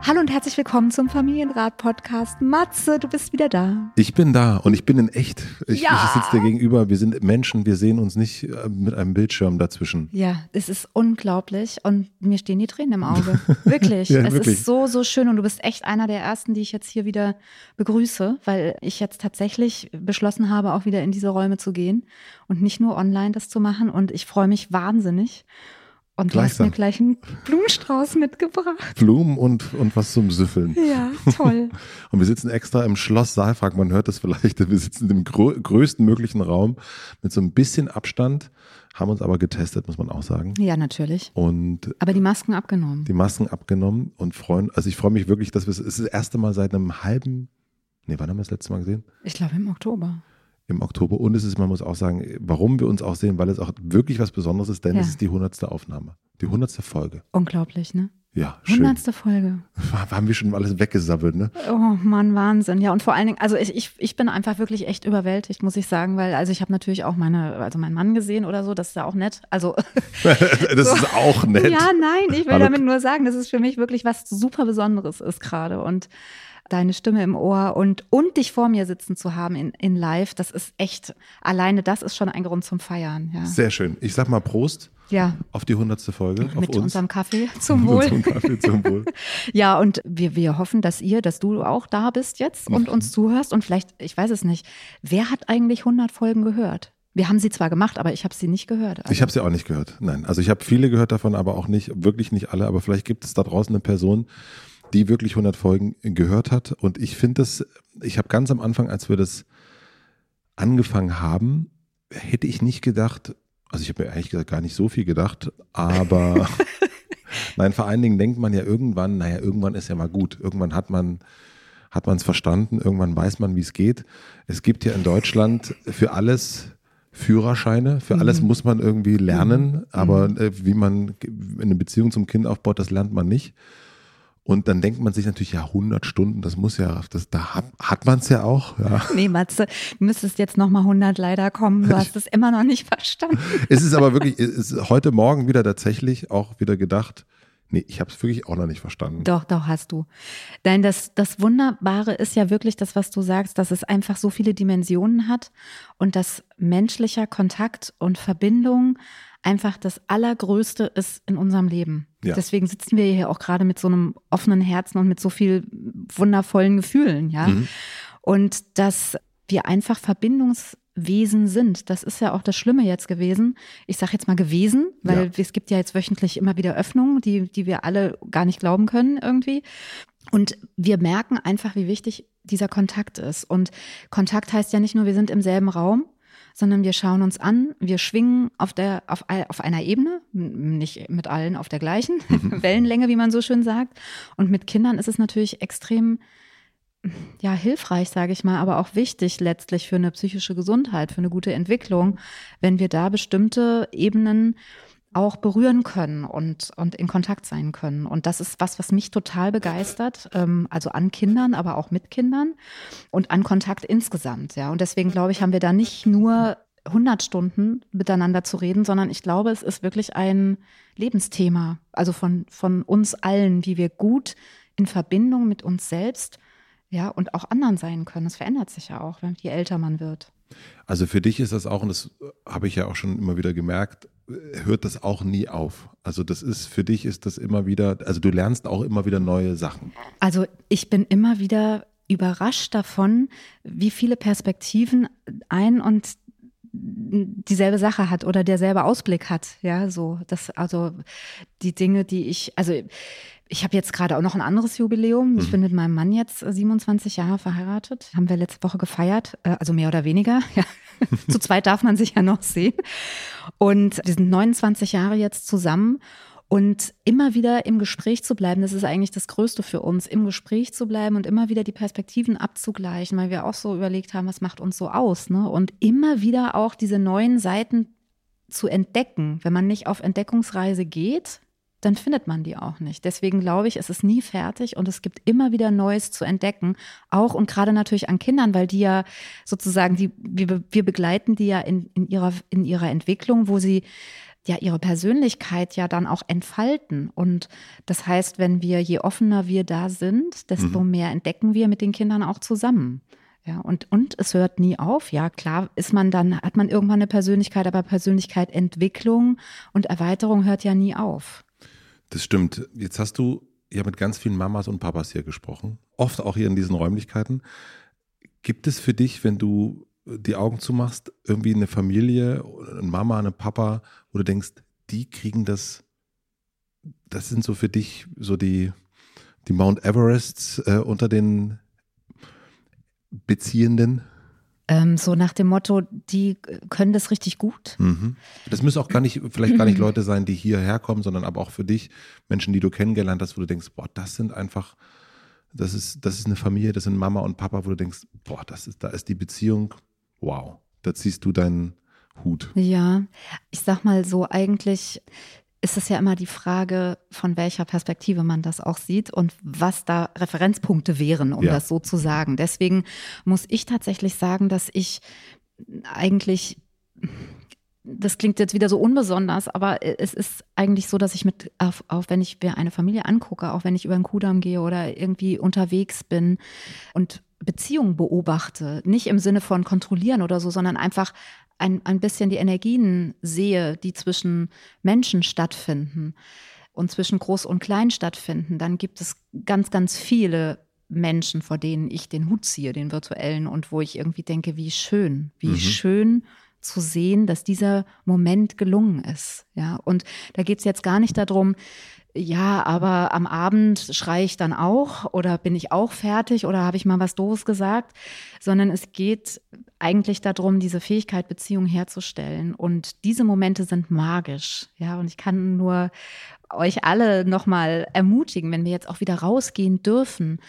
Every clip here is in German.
Hallo und herzlich willkommen zum Familienrat-Podcast. Matze, du bist wieder da. Ich bin da und ich bin in echt. Ich, Ja. ich sitze dir gegenüber. Wir sind Menschen, wir sehen uns nicht äh, mit einem Bildschirm dazwischen. Ja, es ist unglaublich und mir stehen die Tränen im Auge. Wirklich. Ja, es wirklich. ist so, so schön und du bist echt einer der ersten, die ich jetzt hier wieder begrüße, weil ich jetzt tatsächlich beschlossen habe, auch wieder in diese Räume zu gehen und nicht nur online das zu machen und ich freue mich wahnsinnig. Und du hast mir gleich einen Blumenstrauß mitgebracht. Blumen und, und was zum Süffeln. Ja, toll. Und wir sitzen extra im Schloss Saalfrank, man hört das vielleicht, wir sitzen im grö größten möglichen Raum mit so ein bisschen Abstand, haben uns aber getestet, muss man auch sagen. Ja, natürlich. Und Aber die Masken abgenommen. die Masken abgenommen und freuen, also ich freue mich wirklich, dass wir es, es ist das erste Mal seit einem halben, nee, wann haben wir das letzte Mal gesehen? Ich glaube im Oktober. Im Oktober. Und es ist, man muss auch sagen, warum wir uns auch sehen, weil es auch wirklich was Besonderes ist, denn Ja. es ist die hundertste Aufnahme, die hundertste Folge. Unglaublich, ne? Ja, schön. Hundertste Folge. Haben wir schon alles weggesabbelt, ne? Oh Mann, Wahnsinn. Ja, und vor allen Dingen, also ich, ich, ich bin einfach wirklich echt überwältigt, muss ich sagen, weil, also ich habe natürlich auch meine, also meinen Mann gesehen oder so, das ist ja auch nett. Also, das ist auch nett. ja, nein, ich will Hallo. damit nur sagen, dass es für mich wirklich was super Besonderes ist gerade und deine Stimme im Ohr und, und dich vor mir sitzen zu haben in, in live, das ist echt, alleine das ist schon ein Grund zum Feiern, ja. Sehr schön. Ich sag mal Prost Ja, auf die hundertste Folge, auf mit uns. unserem Kaffee zum Mit Wohl. unserem Kaffee zum Wohl. Ja, und wir, wir hoffen, dass ihr, dass du auch da bist jetzt und uns zuhörst. Und vielleicht, ich weiß es nicht, wer hat eigentlich 100 Folgen gehört? Wir haben sie zwar gemacht, aber ich habe sie nicht gehört. Also, Ich habe sie auch nicht gehört. Nein, also ich habe viele gehört davon, aber auch nicht, wirklich nicht alle. Aber vielleicht gibt es da draußen eine Person, die wirklich 100 Folgen gehört hat. Und ich finde das, ich habe ganz am Anfang, als wir das angefangen haben, hätte ich nicht gedacht, also ich habe mir eigentlich gesagt gar nicht so viel gedacht, aber nein, vor allen Dingen denkt man ja irgendwann, naja, irgendwann ist ja mal gut. Irgendwann hat man hat man es verstanden, irgendwann weiß man, wie es geht. Es gibt ja in Deutschland für alles Führerscheine, für alles muss man irgendwie lernen, aber äh, wie man eine Beziehung zum Kind aufbaut, das lernt man nicht. Und dann denkt man sich natürlich, ja, 100 Stunden, das muss ja, das, da hat, hat man es ja auch. Ja. nee, Matze, du müsstest jetzt nochmal 100 leider kommen. Du hast es immer noch nicht verstanden. Es ist aber wirklich, es ist heute Morgen wieder tatsächlich auch wieder gedacht, nee, ich habe es wirklich auch noch nicht verstanden. Doch, doch, hast du. Nein, das, das Wunderbare ist ja wirklich das, was du sagst, dass es einfach so viele Dimensionen hat und dass menschlicher Kontakt und Verbindung einfach das Allergrößte ist in unserem Leben. Ja. Deswegen sitzen wir hier auch gerade mit so einem offenen Herzen und mit so viel wundervollen Gefühlen, ja. Mhm. Und dass wir einfach Verbindungswesen sind. Das ist ja auch das Schlimme jetzt gewesen. Ich sage jetzt mal gewesen, weil Ja. es gibt ja jetzt wöchentlich immer wieder Öffnungen, die, die wir alle gar nicht glauben können irgendwie. Und wir merken einfach, wie wichtig dieser Kontakt ist. Und Kontakt heißt ja nicht nur, wir sind im selben Raum, sondern wir schauen uns an, wir schwingen auf, der, auf, auf einer Ebene, nicht mit allen auf der gleichen Wellenlänge, wie man so schön sagt. Und mit Kindern ist es natürlich extrem ja, hilfreich, sage ich mal, aber auch wichtig letztlich für eine psychische Gesundheit, für eine gute Entwicklung, wenn wir da bestimmte Ebenen auch berühren können und, und in Kontakt sein können. Und das ist was, was mich total begeistert, ähm, also an Kindern, aber auch mit Kindern und an Kontakt insgesamt. Ja. Und deswegen glaube ich, haben wir da nicht nur 100 Stunden miteinander zu reden, sondern ich glaube, es ist wirklich ein Lebensthema, also von, von uns allen, wie wir gut in Verbindung mit uns selbst ja, und auch anderen sein können. Das verändert sich ja auch, wenn je älter man wird. Also für dich ist das auch, und das habe ich ja auch schon immer wieder gemerkt, hört das auch nie auf. Also das ist, für dich ist das immer wieder, also du lernst auch immer wieder neue Sachen. Also ich bin immer wieder überrascht davon, wie viele Perspektiven ein und dieselbe Sache hat oder derselbe Ausblick hat. Ja, so das also die Dinge, die ich also ich habe jetzt gerade auch noch ein anderes Jubiläum. Ich mhm. bin mit meinem Mann jetzt 27 Jahre verheiratet. Haben wir letzte Woche gefeiert, äh, also mehr oder weniger. Ja. Zu zweit darf man sich ja noch sehen. Und wir sind 29 Jahre jetzt zusammen. Und immer wieder im Gespräch zu bleiben, das ist eigentlich das Größte für uns, im Gespräch zu bleiben und immer wieder die Perspektiven abzugleichen, weil wir auch so überlegt haben, was macht uns so aus, ne? Und immer wieder auch diese neuen Seiten zu entdecken. Wenn man nicht auf Entdeckungsreise geht, dann findet man die auch nicht. Deswegen glaube ich, es ist nie fertig und es gibt immer wieder Neues zu entdecken. Auch und gerade natürlich an Kindern, weil die ja sozusagen, die, wir, wir begleiten die ja in, in, ihrer, in ihrer Entwicklung, wo sie ja ihre Persönlichkeit ja dann auch entfalten. Und das heißt, wenn wir, je offener wir da sind, desto mhm. mehr entdecken wir mit den Kindern auch zusammen. Ja, und, und es hört nie auf. Ja, klar ist man dann, hat man irgendwann eine Persönlichkeit, aber Persönlichkeit, Entwicklung und Erweiterung hört ja nie auf. Das stimmt. Jetzt hast du ja mit ganz vielen Mamas und Papas hier gesprochen, oft auch hier in diesen Räumlichkeiten. Gibt es für dich, wenn du die Augen zumachst, irgendwie eine Familie, eine Mama, eine Papa, wo du denkst, die kriegen das, das sind so für dich so die, die Mount Everests äh, unter den Beziehenden? Ähm, so nach dem Motto, die können das richtig gut. Mhm. Das müssen auch gar nicht, vielleicht gar nicht Leute sein, die hierher kommen, sondern aber auch für dich Menschen, die du kennengelernt hast, wo du denkst, boah, das sind einfach, das ist, das ist eine Familie, das sind Mama und Papa, wo du denkst, boah, das ist, da ist die Beziehung, wow, da ziehst du deinen Hut. Ja, ich sag mal so, eigentlich ist es ja immer die Frage, von welcher Perspektive man das auch sieht und was da Referenzpunkte wären, um ja. das so zu sagen. Deswegen muss ich tatsächlich sagen, dass ich eigentlich das klingt jetzt wieder so unbesonders, aber es ist eigentlich so, dass ich mit, auf, auf wenn ich mir eine Familie angucke, auch wenn ich über den Kudamm gehe oder irgendwie unterwegs bin und Beziehungen beobachte, nicht im Sinne von kontrollieren oder so, sondern einfach ein, ein bisschen die Energien sehe, die zwischen Menschen stattfinden und zwischen Groß und Klein stattfinden, dann gibt es ganz, ganz viele Menschen, vor denen ich den Hut ziehe, den virtuellen, und wo ich irgendwie denke, wie schön, wie mhm. schön zu sehen, dass dieser Moment gelungen ist. Ja, und da geht es jetzt gar nicht darum, ja, aber am Abend schreie ich dann auch oder bin ich auch fertig oder habe ich mal was Doofes gesagt, sondern es geht eigentlich darum, diese Fähigkeit, Beziehungen herzustellen. Und diese Momente sind magisch. Ja, und ich kann nur euch alle nochmal ermutigen, wenn wir jetzt auch wieder rausgehen dürfen,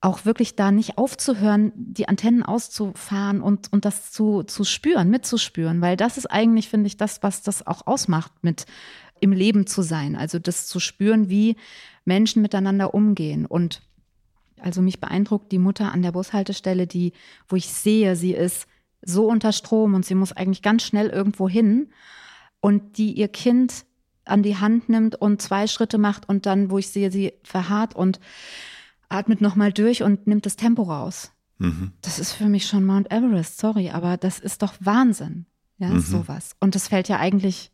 auch wirklich da nicht aufzuhören, die Antennen auszufahren und, und das zu, zu spüren, mitzuspüren, weil das ist eigentlich, finde ich, das, was das auch ausmacht mit im Leben zu sein, also das zu spüren, wie Menschen miteinander umgehen. Und also mich beeindruckt die Mutter an der Bushaltestelle, die, wo ich sehe, sie ist so unter Strom und sie muss eigentlich ganz schnell irgendwo hin und die ihr Kind an die Hand nimmt und zwei Schritte macht und dann, wo ich sehe, sie verharrt und atmet nochmal durch und nimmt das Tempo raus. Mhm. Das ist für mich schon Mount Everest, sorry, aber das ist doch Wahnsinn. Ja, mhm. sowas. Und das fällt ja eigentlich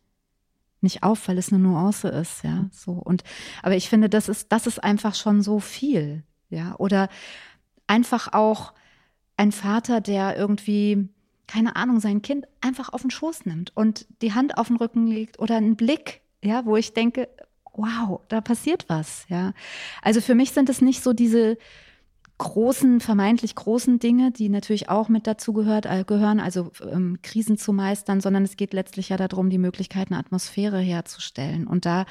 nicht auf, weil es eine Nuance ist, ja, so. Und, aber ich finde, das ist, das ist einfach schon so viel, ja. Oder einfach auch ein Vater, der irgendwie, keine Ahnung, sein Kind einfach auf den Schoß nimmt und die Hand auf den Rücken legt oder einen Blick, ja, wo ich denke, wow, da passiert was, ja. Also für mich sind es nicht so diese, großen, vermeintlich großen Dinge, die natürlich auch mit dazu gehört, äh, gehören, also ähm, Krisen zu meistern, sondern es geht letztlich ja darum, die Möglichkeit, eine Atmosphäre herzustellen. Und da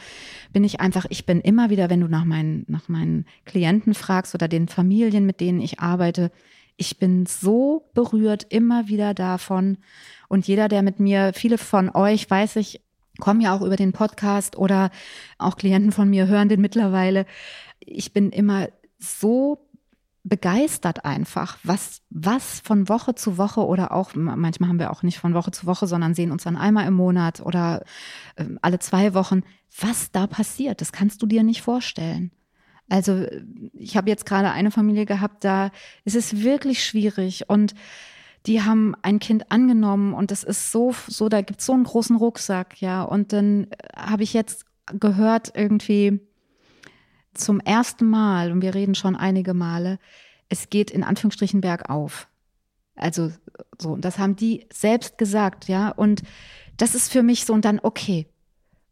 bin ich einfach, ich bin immer wieder, wenn du nach meinen, nach meinen Klienten fragst oder den Familien, mit denen ich arbeite, ich bin so berührt immer wieder davon. Und jeder, der mit mir, viele von euch, weiß ich, kommen ja auch über den Podcast oder auch Klienten von mir hören den mittlerweile. Ich bin immer so begeistert einfach, was, was von Woche zu Woche oder auch, manchmal haben wir auch nicht von Woche zu Woche, sondern sehen uns dann einmal im Monat oder äh, alle zwei Wochen, was da passiert. Das kannst du dir nicht vorstellen. Also ich habe jetzt gerade eine Familie gehabt, da ist es wirklich schwierig und die haben ein Kind angenommen und es ist so, so, da gibt es so einen großen Rucksack, ja. Und dann habe ich jetzt gehört, irgendwie, zum ersten Mal, und wir reden schon einige Male, es geht in Anführungsstrichen bergauf. Also so, und das haben die selbst gesagt, ja. Und das ist für mich so und dann, okay,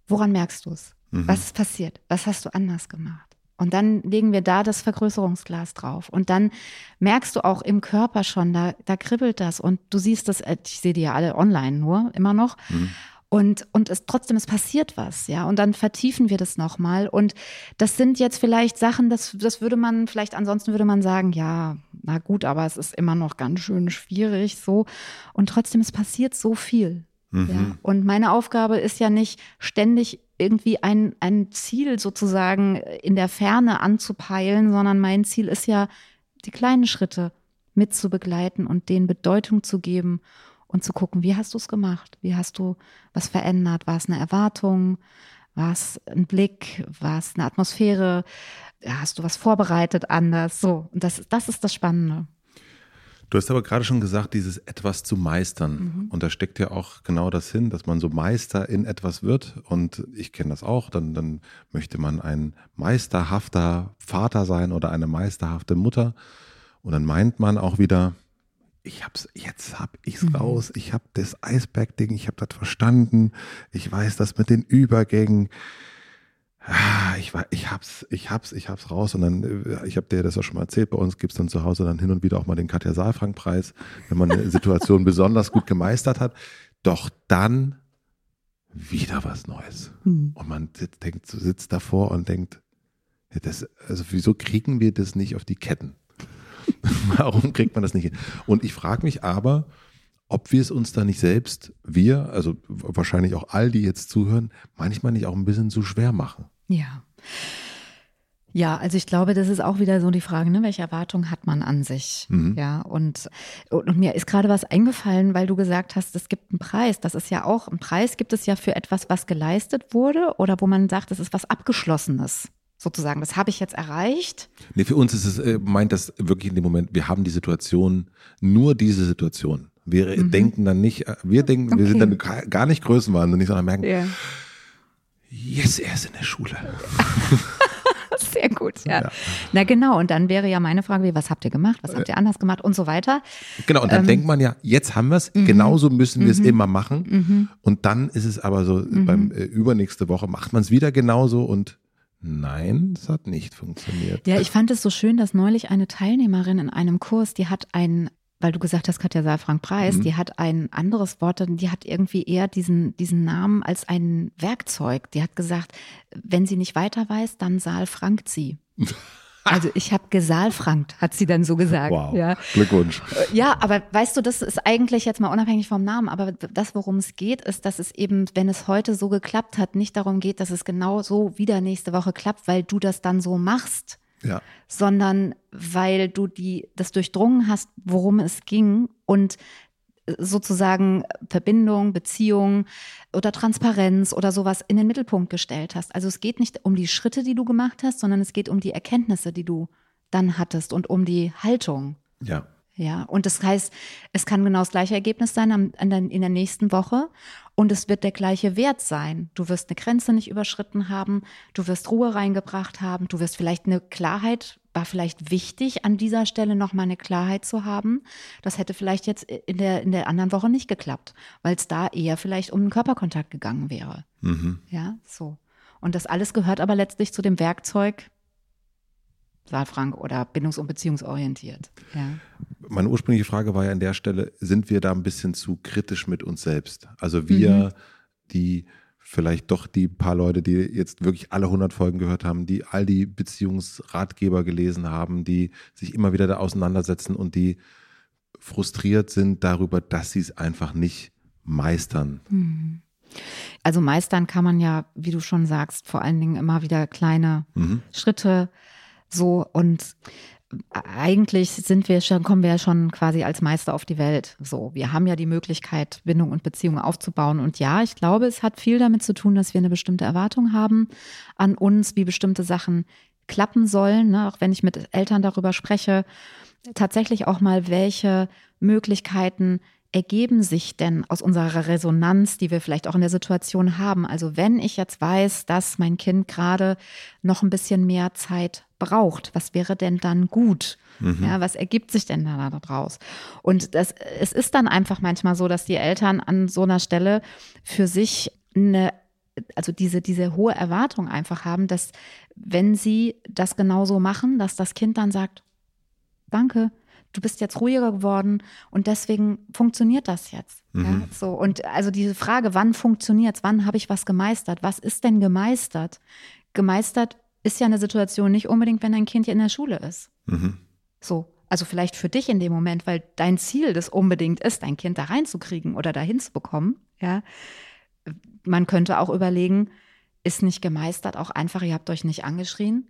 woran merkst du es? Mhm. Was ist passiert? Was hast du anders gemacht? Und dann legen wir da das Vergrößerungsglas drauf. Und dann merkst du auch im Körper schon, da, da kribbelt das. Und du siehst das, äh, ich sehe die ja alle online nur, immer noch. Mhm. Und, und es trotzdem, es passiert was, ja. Und dann vertiefen wir das nochmal. Und das sind jetzt vielleicht Sachen, das, das würde man, vielleicht ansonsten würde man sagen, ja, na gut, aber es ist immer noch ganz schön schwierig, so. Und trotzdem, es passiert so viel. Mhm. Ja. Und meine Aufgabe ist ja nicht ständig irgendwie ein, ein Ziel sozusagen in der Ferne anzupeilen, sondern mein Ziel ist ja, die kleinen Schritte mitzubegleiten und denen Bedeutung zu geben und zu gucken, wie hast du es gemacht? Wie hast du was verändert? War es eine Erwartung? War es ein Blick? War es eine Atmosphäre? Hast du was vorbereitet anders? So, und das, das ist das Spannende. Du hast aber gerade schon gesagt, dieses etwas zu meistern. Mhm. Und da steckt ja auch genau das hin, dass man so Meister in etwas wird. Und ich kenne das auch. Dann, dann möchte man ein meisterhafter Vater sein oder eine meisterhafte Mutter. Und dann meint man auch wieder, ich hab's, jetzt hab ich's mhm. raus, ich hab das Eisberg-Ding, ich hab das verstanden, ich weiß das mit den Übergängen. Ah, ich, war, ich hab's, ich hab's, ich hab's raus und dann, äh, ich habe dir das ja schon mal erzählt, bei uns gibt's dann zu Hause dann hin und wieder auch mal den Katja Saalfrank-Preis, wenn man eine Situation besonders gut gemeistert hat. Doch dann wieder was Neues. Mhm. Und man sitzt, denkt, sitzt davor und denkt, das, also wieso kriegen wir das nicht auf die Ketten? Warum kriegt man das nicht hin? Und ich frage mich aber, ob wir es uns da nicht selbst, wir, also wahrscheinlich auch all die jetzt zuhören, manchmal nicht auch ein bisschen zu schwer machen. Ja. Ja, also ich glaube, das ist auch wieder so die Frage, ne? welche Erwartungen hat man an sich? Mhm. Ja, und, und mir ist gerade was eingefallen, weil du gesagt hast, es gibt einen Preis. Das ist ja auch, ein Preis gibt es ja für etwas, was geleistet wurde oder wo man sagt, es ist was Abgeschlossenes sozusagen, das habe ich jetzt erreicht. Nee, für uns ist es, äh, meint das wirklich in dem Moment, wir haben die Situation, nur diese Situation. Wir mhm. denken dann nicht, äh, wir denken, okay. wir sind dann gar nicht größenwahnsinnig, sondern merken, yeah. Yes, er ist in der Schule. Sehr gut, ja. ja. Na genau, und dann wäre ja meine Frage, was habt ihr gemacht, was habt ihr anders gemacht und so weiter. Genau, und dann ähm, denkt man ja, jetzt haben wir es, mhm. genauso müssen wir es mhm. immer machen. Mhm. Und dann ist es aber so, mhm. beim äh, übernächste Woche macht man es wieder genauso und Nein, es hat nicht funktioniert. Ja, ich fand es so schön, dass neulich eine Teilnehmerin in einem Kurs, die hat ein, weil du gesagt hast, Katja Saalfrank Preis, mhm. die hat ein anderes Wort, die hat irgendwie eher diesen, diesen Namen als ein Werkzeug. Die hat gesagt, wenn sie nicht weiter weiß, dann Saalfrank sie. Also ich habe gesalfrankt, hat sie dann so gesagt. Wow, ja. Glückwunsch. Äh, ja, aber weißt du, das ist eigentlich jetzt mal unabhängig vom Namen, aber das, worum es geht, ist, dass es eben, wenn es heute so geklappt hat, nicht darum geht, dass es genau so wieder nächste Woche klappt, weil du das dann so machst, ja. sondern weil du die, das durchdrungen hast, worum es ging und sozusagen Verbindung, Beziehung oder Transparenz oder sowas in den Mittelpunkt gestellt hast. Also es geht nicht um die Schritte, die du gemacht hast, sondern es geht um die Erkenntnisse, die du dann hattest und um die Haltung. Ja. Ja, und das heißt, es kann genau das gleiche Ergebnis sein in der nächsten Woche und es wird der gleiche Wert sein. Du wirst eine Grenze nicht überschritten haben, du wirst Ruhe reingebracht haben, du wirst vielleicht eine Klarheit, war vielleicht wichtig, an dieser Stelle nochmal eine Klarheit zu haben. Das hätte vielleicht jetzt in der, in der anderen Woche nicht geklappt, weil es da eher vielleicht um einen Körperkontakt gegangen wäre. Mhm. Ja, so. Und das alles gehört aber letztlich zu dem Werkzeug, Saalfrank oder bindungs- und beziehungsorientiert. Ja. Meine ursprüngliche Frage war ja an der Stelle, sind wir da ein bisschen zu kritisch mit uns selbst? Also wir, mhm. die vielleicht doch die paar Leute, die jetzt wirklich alle 100 Folgen gehört haben, die all die Beziehungsratgeber gelesen haben, die sich immer wieder da auseinandersetzen und die frustriert sind darüber, dass sie es einfach nicht meistern. Mhm. Also meistern kann man ja, wie du schon sagst, vor allen Dingen immer wieder kleine mhm. Schritte so und eigentlich sind wir schon, kommen wir ja schon quasi als Meister auf die Welt. So, wir haben ja die Möglichkeit, Bindung und Beziehung aufzubauen. Und ja, ich glaube, es hat viel damit zu tun, dass wir eine bestimmte Erwartung haben an uns, wie bestimmte Sachen klappen sollen. Ne? Auch wenn ich mit Eltern darüber spreche, tatsächlich auch mal, welche Möglichkeiten ergeben sich denn aus unserer Resonanz, die wir vielleicht auch in der Situation haben? Also wenn ich jetzt weiß, dass mein Kind gerade noch ein bisschen mehr Zeit braucht, was wäre denn dann gut? Mhm. Ja, was ergibt sich denn da daraus? Und das, es ist dann einfach manchmal so, dass die Eltern an so einer Stelle für sich eine also diese, diese hohe Erwartung einfach haben, dass wenn sie das genauso machen, dass das Kind dann sagt, danke, du bist jetzt ruhiger geworden und deswegen funktioniert das jetzt. Mhm. Ja, so und also diese Frage, wann funktioniert es, wann habe ich was gemeistert, was ist denn gemeistert? Gemeistert ist ja eine Situation nicht unbedingt, wenn dein Kind ja in der Schule ist. Mhm. So, also vielleicht für dich in dem Moment, weil dein Ziel das unbedingt ist, dein Kind da reinzukriegen oder dahin zu bekommen. Ja, man könnte auch überlegen, ist nicht gemeistert auch einfach, ihr habt euch nicht angeschrien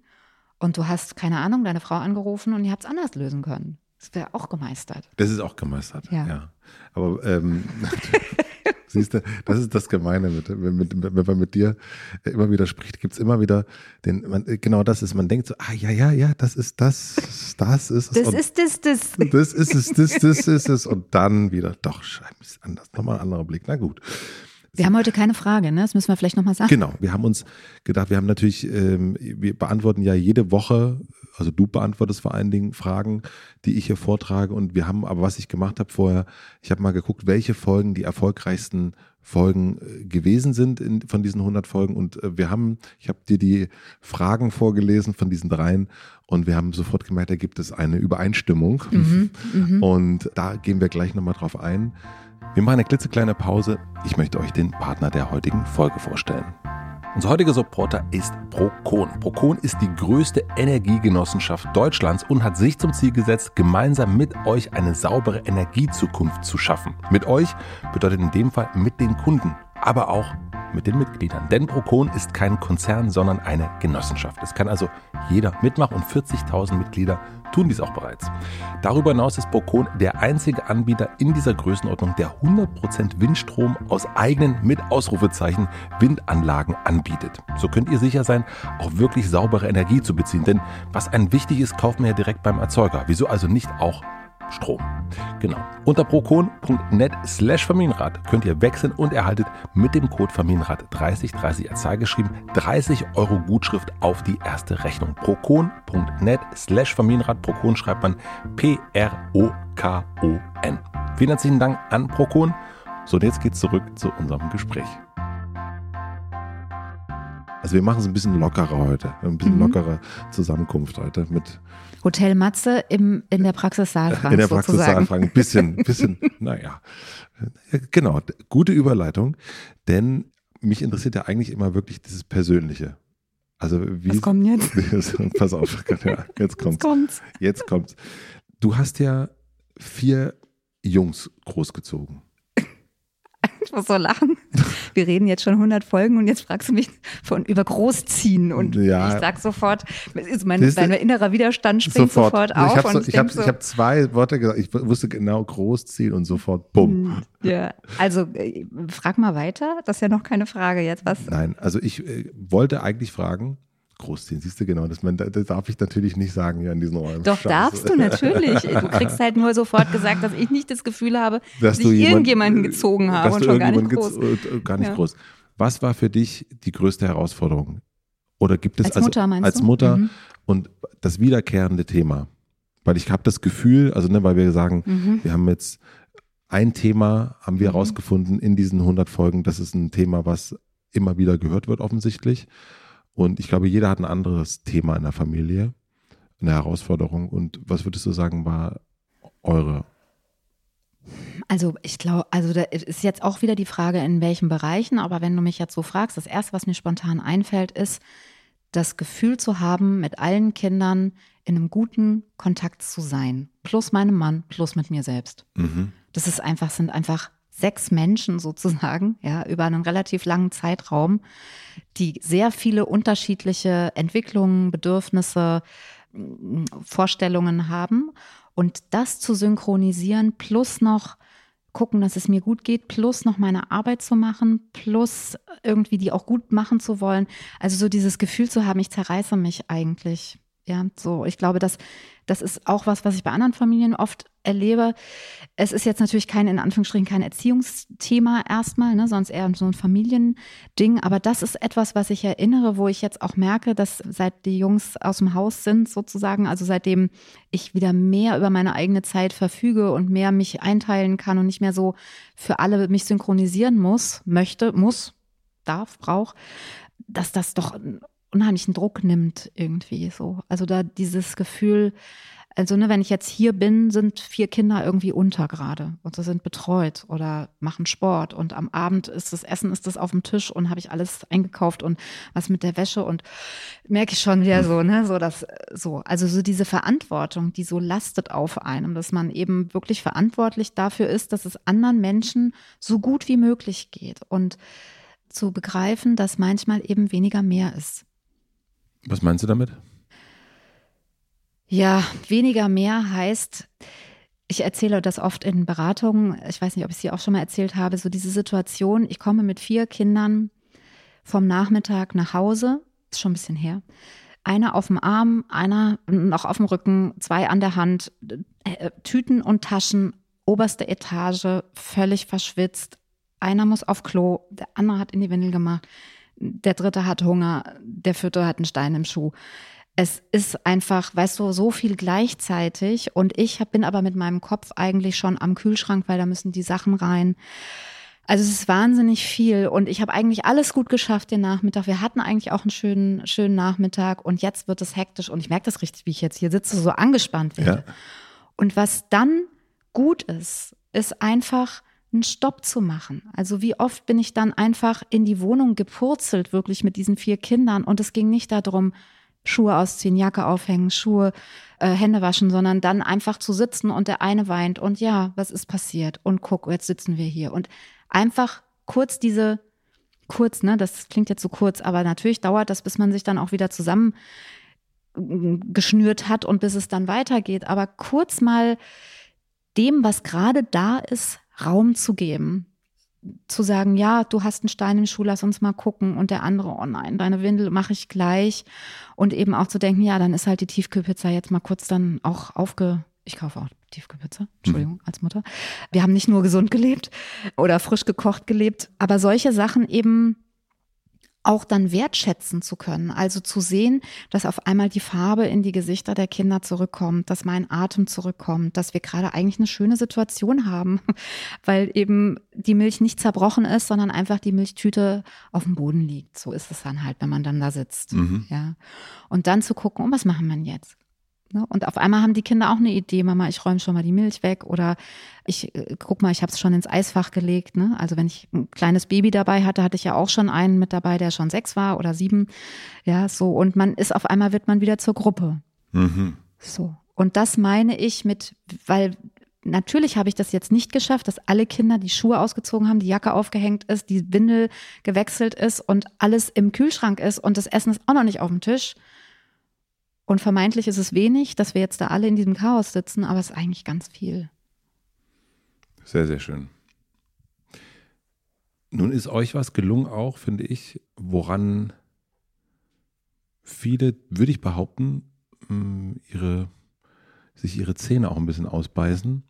und du hast keine Ahnung, deine Frau angerufen und ihr habt es anders lösen können. Das wäre auch gemeistert. Das ist auch gemeistert, ja. ja. Aber ähm, siehst du, das ist das Gemeine, mit, mit, mit, wenn man mit dir immer wieder spricht, gibt es immer wieder den, man, genau das ist, man denkt so, ah ja, ja, ja, das ist das, das ist es. Das ist das, das. Das ist es, das, das ist es. Und dann wieder, doch, scheiße, anders, nochmal ein anderer Blick. Na gut. Wir haben heute keine Frage, ne? Das müssen wir vielleicht nochmal sagen. Genau, wir haben uns gedacht, wir haben natürlich, ähm, wir beantworten ja jede Woche, also du beantwortest vor allen Dingen Fragen, die ich hier vortrage. Und wir haben, aber was ich gemacht habe vorher, ich habe mal geguckt, welche Folgen die erfolgreichsten Folgen äh, gewesen sind in, von diesen 100 Folgen. Und äh, wir haben, ich habe dir die Fragen vorgelesen von diesen dreien und wir haben sofort gemerkt, da gibt es eine Übereinstimmung. Mhm, mhm. und da gehen wir gleich nochmal drauf ein. Wir machen eine klitzekleine Pause. Ich möchte euch den Partner der heutigen Folge vorstellen. Unser heutiger Supporter ist Procon. Procon ist die größte Energiegenossenschaft Deutschlands und hat sich zum Ziel gesetzt, gemeinsam mit euch eine saubere Energiezukunft zu schaffen. Mit euch bedeutet in dem Fall mit den Kunden, aber auch mit den Mitgliedern. Denn Procon ist kein Konzern, sondern eine Genossenschaft. Es kann also jeder mitmachen und 40.000 Mitglieder tun dies auch bereits. Darüber hinaus ist Procon der einzige Anbieter in dieser Größenordnung, der 100% Windstrom aus eigenen mit Ausrufezeichen Windanlagen anbietet. So könnt ihr sicher sein, auch wirklich saubere Energie zu beziehen. Denn was ein wichtig ist, kauft man ja direkt beim Erzeuger. Wieso also nicht auch Strom. Genau. Unter procon.net slash Familienrat könnt ihr wechseln und erhaltet mit dem Code Familienrat 3030 als Zahl geschrieben 30 Euro Gutschrift auf die erste Rechnung. procon.net slash Familienrat. Procon schreibt man P-R-O-K-O-N. Vielen herzlichen Dank an Procon. So, und jetzt geht's zurück zu unserem Gespräch. Also wir machen es ein bisschen lockerer heute, ein bisschen mhm. lockerer Zusammenkunft heute mit Hotel Matze im, in der Praxis Saalfrank. In der Praxis Saalfrank, ein bisschen, bisschen, naja. Genau, gute Überleitung, denn mich interessiert ja eigentlich immer wirklich dieses Persönliche. Also wie Was kommt jetzt? Pass auf, ja, jetzt kommt's. Jetzt kommt's. Jetzt kommt's. Du hast ja vier Jungs großgezogen. Ich muss so lachen. Wir reden jetzt schon 100 Folgen und jetzt fragst du mich von über Großziehen und ja. ich sag sofort, mein, mein innerer Widerstand springt sofort, sofort auf. Ich habe so, ich hab, so, hab zwei Worte gesagt, ich wusste genau Großziehen und sofort bumm. Hm, ja, also äh, frag mal weiter, das ist ja noch keine Frage jetzt. Was? Nein, also ich äh, wollte eigentlich fragen, großziehen. Siehst du genau, das, man, das darf ich natürlich nicht sagen hier in diesen Räumen. Doch, Scheiße. darfst du natürlich. Du kriegst halt nur sofort gesagt, dass ich nicht das Gefühl habe, dass, dass ich jemand, irgendjemanden gezogen habe und schon gar nicht groß. Äh, gar nicht ja. groß. Was war für dich die größte Herausforderung? Oder gibt es als also, Mutter, meinst als du? Mutter mhm. und das wiederkehrende Thema? Weil ich habe das Gefühl, also ne, weil wir sagen, mhm. wir haben jetzt ein Thema, haben wir herausgefunden mhm. in diesen 100 Folgen, das ist ein Thema, was immer wieder gehört wird offensichtlich. Und ich glaube, jeder hat ein anderes Thema in der Familie, eine Herausforderung. Und was würdest du sagen, war eure? Also ich glaube, also da ist jetzt auch wieder die Frage, in welchen Bereichen, aber wenn du mich jetzt so fragst, das Erste, was mir spontan einfällt, ist, das Gefühl zu haben, mit allen Kindern in einem guten Kontakt zu sein. Plus meinem Mann, plus mit mir selbst. Mhm. Das ist einfach, sind einfach sechs Menschen sozusagen, ja, über einen relativ langen Zeitraum, die sehr viele unterschiedliche Entwicklungen, Bedürfnisse, Vorstellungen haben. Und das zu synchronisieren, plus noch gucken, dass es mir gut geht, plus noch meine Arbeit zu machen, plus irgendwie die auch gut machen zu wollen. Also so dieses Gefühl zu haben, ich zerreiße mich eigentlich Ja, so. Ich glaube, dass das ist auch was, was ich bei anderen Familien oft erlebe. Es ist jetzt natürlich kein, in Anführungsstrichen, kein Erziehungsthema erstmal, ne, sonst eher so ein Familiending. Aber das ist etwas, was ich erinnere, wo ich jetzt auch merke, dass seit die Jungs aus dem Haus sind, sozusagen, also seitdem ich wieder mehr über meine eigene Zeit verfüge und mehr mich einteilen kann und nicht mehr so für alle mich synchronisieren muss, möchte, muss, darf, braucht, dass das doch unheimlichen Druck nimmt irgendwie so. Also da dieses Gefühl, also ne, wenn ich jetzt hier bin, sind vier Kinder irgendwie unter gerade und sie sind betreut oder machen Sport und am Abend ist das Essen ist das auf dem Tisch und habe ich alles eingekauft und was mit der Wäsche und merke ich schon wieder so, ne, so das so, also so diese Verantwortung, die so lastet auf einem, dass man eben wirklich verantwortlich dafür ist, dass es anderen Menschen so gut wie möglich geht und zu begreifen, dass manchmal eben weniger mehr ist. Was meinst du damit? Ja, weniger mehr heißt, ich erzähle das oft in Beratungen, ich weiß nicht, ob ich es hier auch schon mal erzählt habe, so diese Situation, ich komme mit vier Kindern vom Nachmittag nach Hause, ist schon ein bisschen her. Einer auf dem Arm, einer noch auf dem Rücken, zwei an der Hand, äh, Tüten und Taschen, oberste Etage, völlig verschwitzt. Einer muss auf Klo, der andere hat in die Windel gemacht der dritte hat Hunger, der vierte hat einen Stein im Schuh. Es ist einfach, weißt du, so viel gleichzeitig und ich bin aber mit meinem Kopf eigentlich schon am Kühlschrank, weil da müssen die Sachen rein. Also es ist wahnsinnig viel und ich habe eigentlich alles gut geschafft den Nachmittag. Wir hatten eigentlich auch einen schönen, schönen Nachmittag und jetzt wird es hektisch und ich merke das richtig, wie ich jetzt hier sitze, so angespannt werde. Ja. Und was dann gut ist, ist einfach einen Stopp zu machen. Also wie oft bin ich dann einfach in die Wohnung gepurzelt, wirklich mit diesen vier Kindern. Und es ging nicht darum, Schuhe ausziehen, Jacke aufhängen, Schuhe, äh, Hände waschen, sondern dann einfach zu sitzen und der eine weint und ja, was ist passiert? Und guck, jetzt sitzen wir hier. Und einfach kurz diese, kurz, ne, das klingt jetzt so kurz, aber natürlich dauert das, bis man sich dann auch wieder zusammen äh, geschnürt hat und bis es dann weitergeht. Aber kurz mal dem, was gerade da ist, Raum zu geben. Zu sagen, ja, du hast einen Stein im Schuh, lass uns mal gucken. Und der andere, oh nein, deine Windel mache ich gleich. Und eben auch zu denken, ja, dann ist halt die Tiefkühlpizza jetzt mal kurz dann auch aufge, ich kaufe auch Tiefkühlpizza, Entschuldigung, mhm. als Mutter. Wir haben nicht nur gesund gelebt oder frisch gekocht gelebt, aber solche Sachen eben auch dann wertschätzen zu können. Also zu sehen, dass auf einmal die Farbe in die Gesichter der Kinder zurückkommt, dass mein Atem zurückkommt, dass wir gerade eigentlich eine schöne Situation haben, weil eben die Milch nicht zerbrochen ist, sondern einfach die Milchtüte auf dem Boden liegt. So ist es dann halt, wenn man dann da sitzt. Mhm. Ja. Und dann zu gucken, oh, was machen wir jetzt? Ne? Und auf einmal haben die Kinder auch eine Idee, Mama, ich räume schon mal die Milch weg oder ich äh, guck mal, ich habe es schon ins Eisfach gelegt. Ne? Also wenn ich ein kleines Baby dabei hatte, hatte ich ja auch schon einen mit dabei, der schon sechs war oder sieben. Ja, so. Und man ist auf einmal wird man wieder zur Gruppe. Mhm. So. Und das meine ich mit, weil natürlich habe ich das jetzt nicht geschafft, dass alle Kinder die Schuhe ausgezogen haben, die Jacke aufgehängt ist, die Windel gewechselt ist und alles im Kühlschrank ist und das Essen ist auch noch nicht auf dem Tisch. Und vermeintlich ist es wenig, dass wir jetzt da alle in diesem Chaos sitzen, aber es ist eigentlich ganz viel. Sehr, sehr schön. Nun ist euch was gelungen auch, finde ich, woran viele, würde ich behaupten, mm, ihre, sich ihre Zähne auch ein bisschen ausbeißen.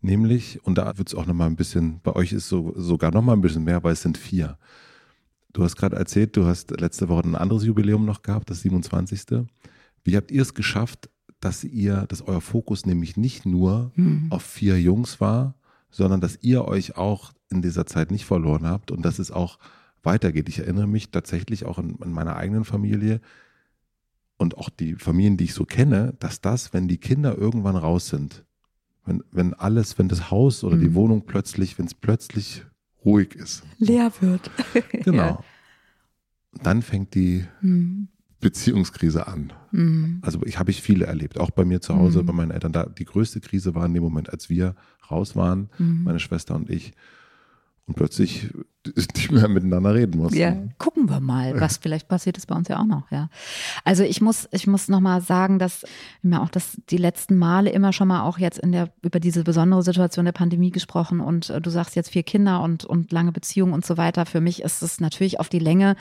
Nämlich, und da wird es auch nochmal ein bisschen, bei euch ist so, sogar nochmal ein bisschen mehr, weil es sind vier. Du hast gerade erzählt, du hast letzte Woche ein anderes Jubiläum noch gehabt, das 27. Wie habt ihr es geschafft, dass ihr, dass euer Fokus nämlich nicht nur mhm. auf vier Jungs war, sondern dass ihr euch auch in dieser Zeit nicht verloren habt und dass es auch weitergeht. Ich erinnere mich tatsächlich auch in, in meiner eigenen Familie und auch die Familien, die ich so kenne, dass das, wenn die Kinder irgendwann raus sind, wenn, wenn alles, wenn das Haus oder mhm. die Wohnung plötzlich, wenn es plötzlich ruhig ist. Leer wird. genau. Ja. Dann fängt die, mhm. Beziehungskrise an. Mhm. Also ich habe ich viele erlebt, auch bei mir zu Hause, mhm. bei meinen Eltern. Da die größte Krise war in dem Moment, als wir raus waren, mhm. meine Schwester und ich. Und plötzlich nicht mehr miteinander reden mussten. Ja, gucken wir mal, was vielleicht passiert ist bei uns ja auch noch, ja. Also ich muss, ich muss nochmal sagen, dass mir auch das die letzten Male immer schon mal auch jetzt in der, über diese besondere Situation der Pandemie gesprochen und äh, du sagst jetzt vier Kinder und, und lange Beziehungen und so weiter. Für mich ist es natürlich auf die Länge,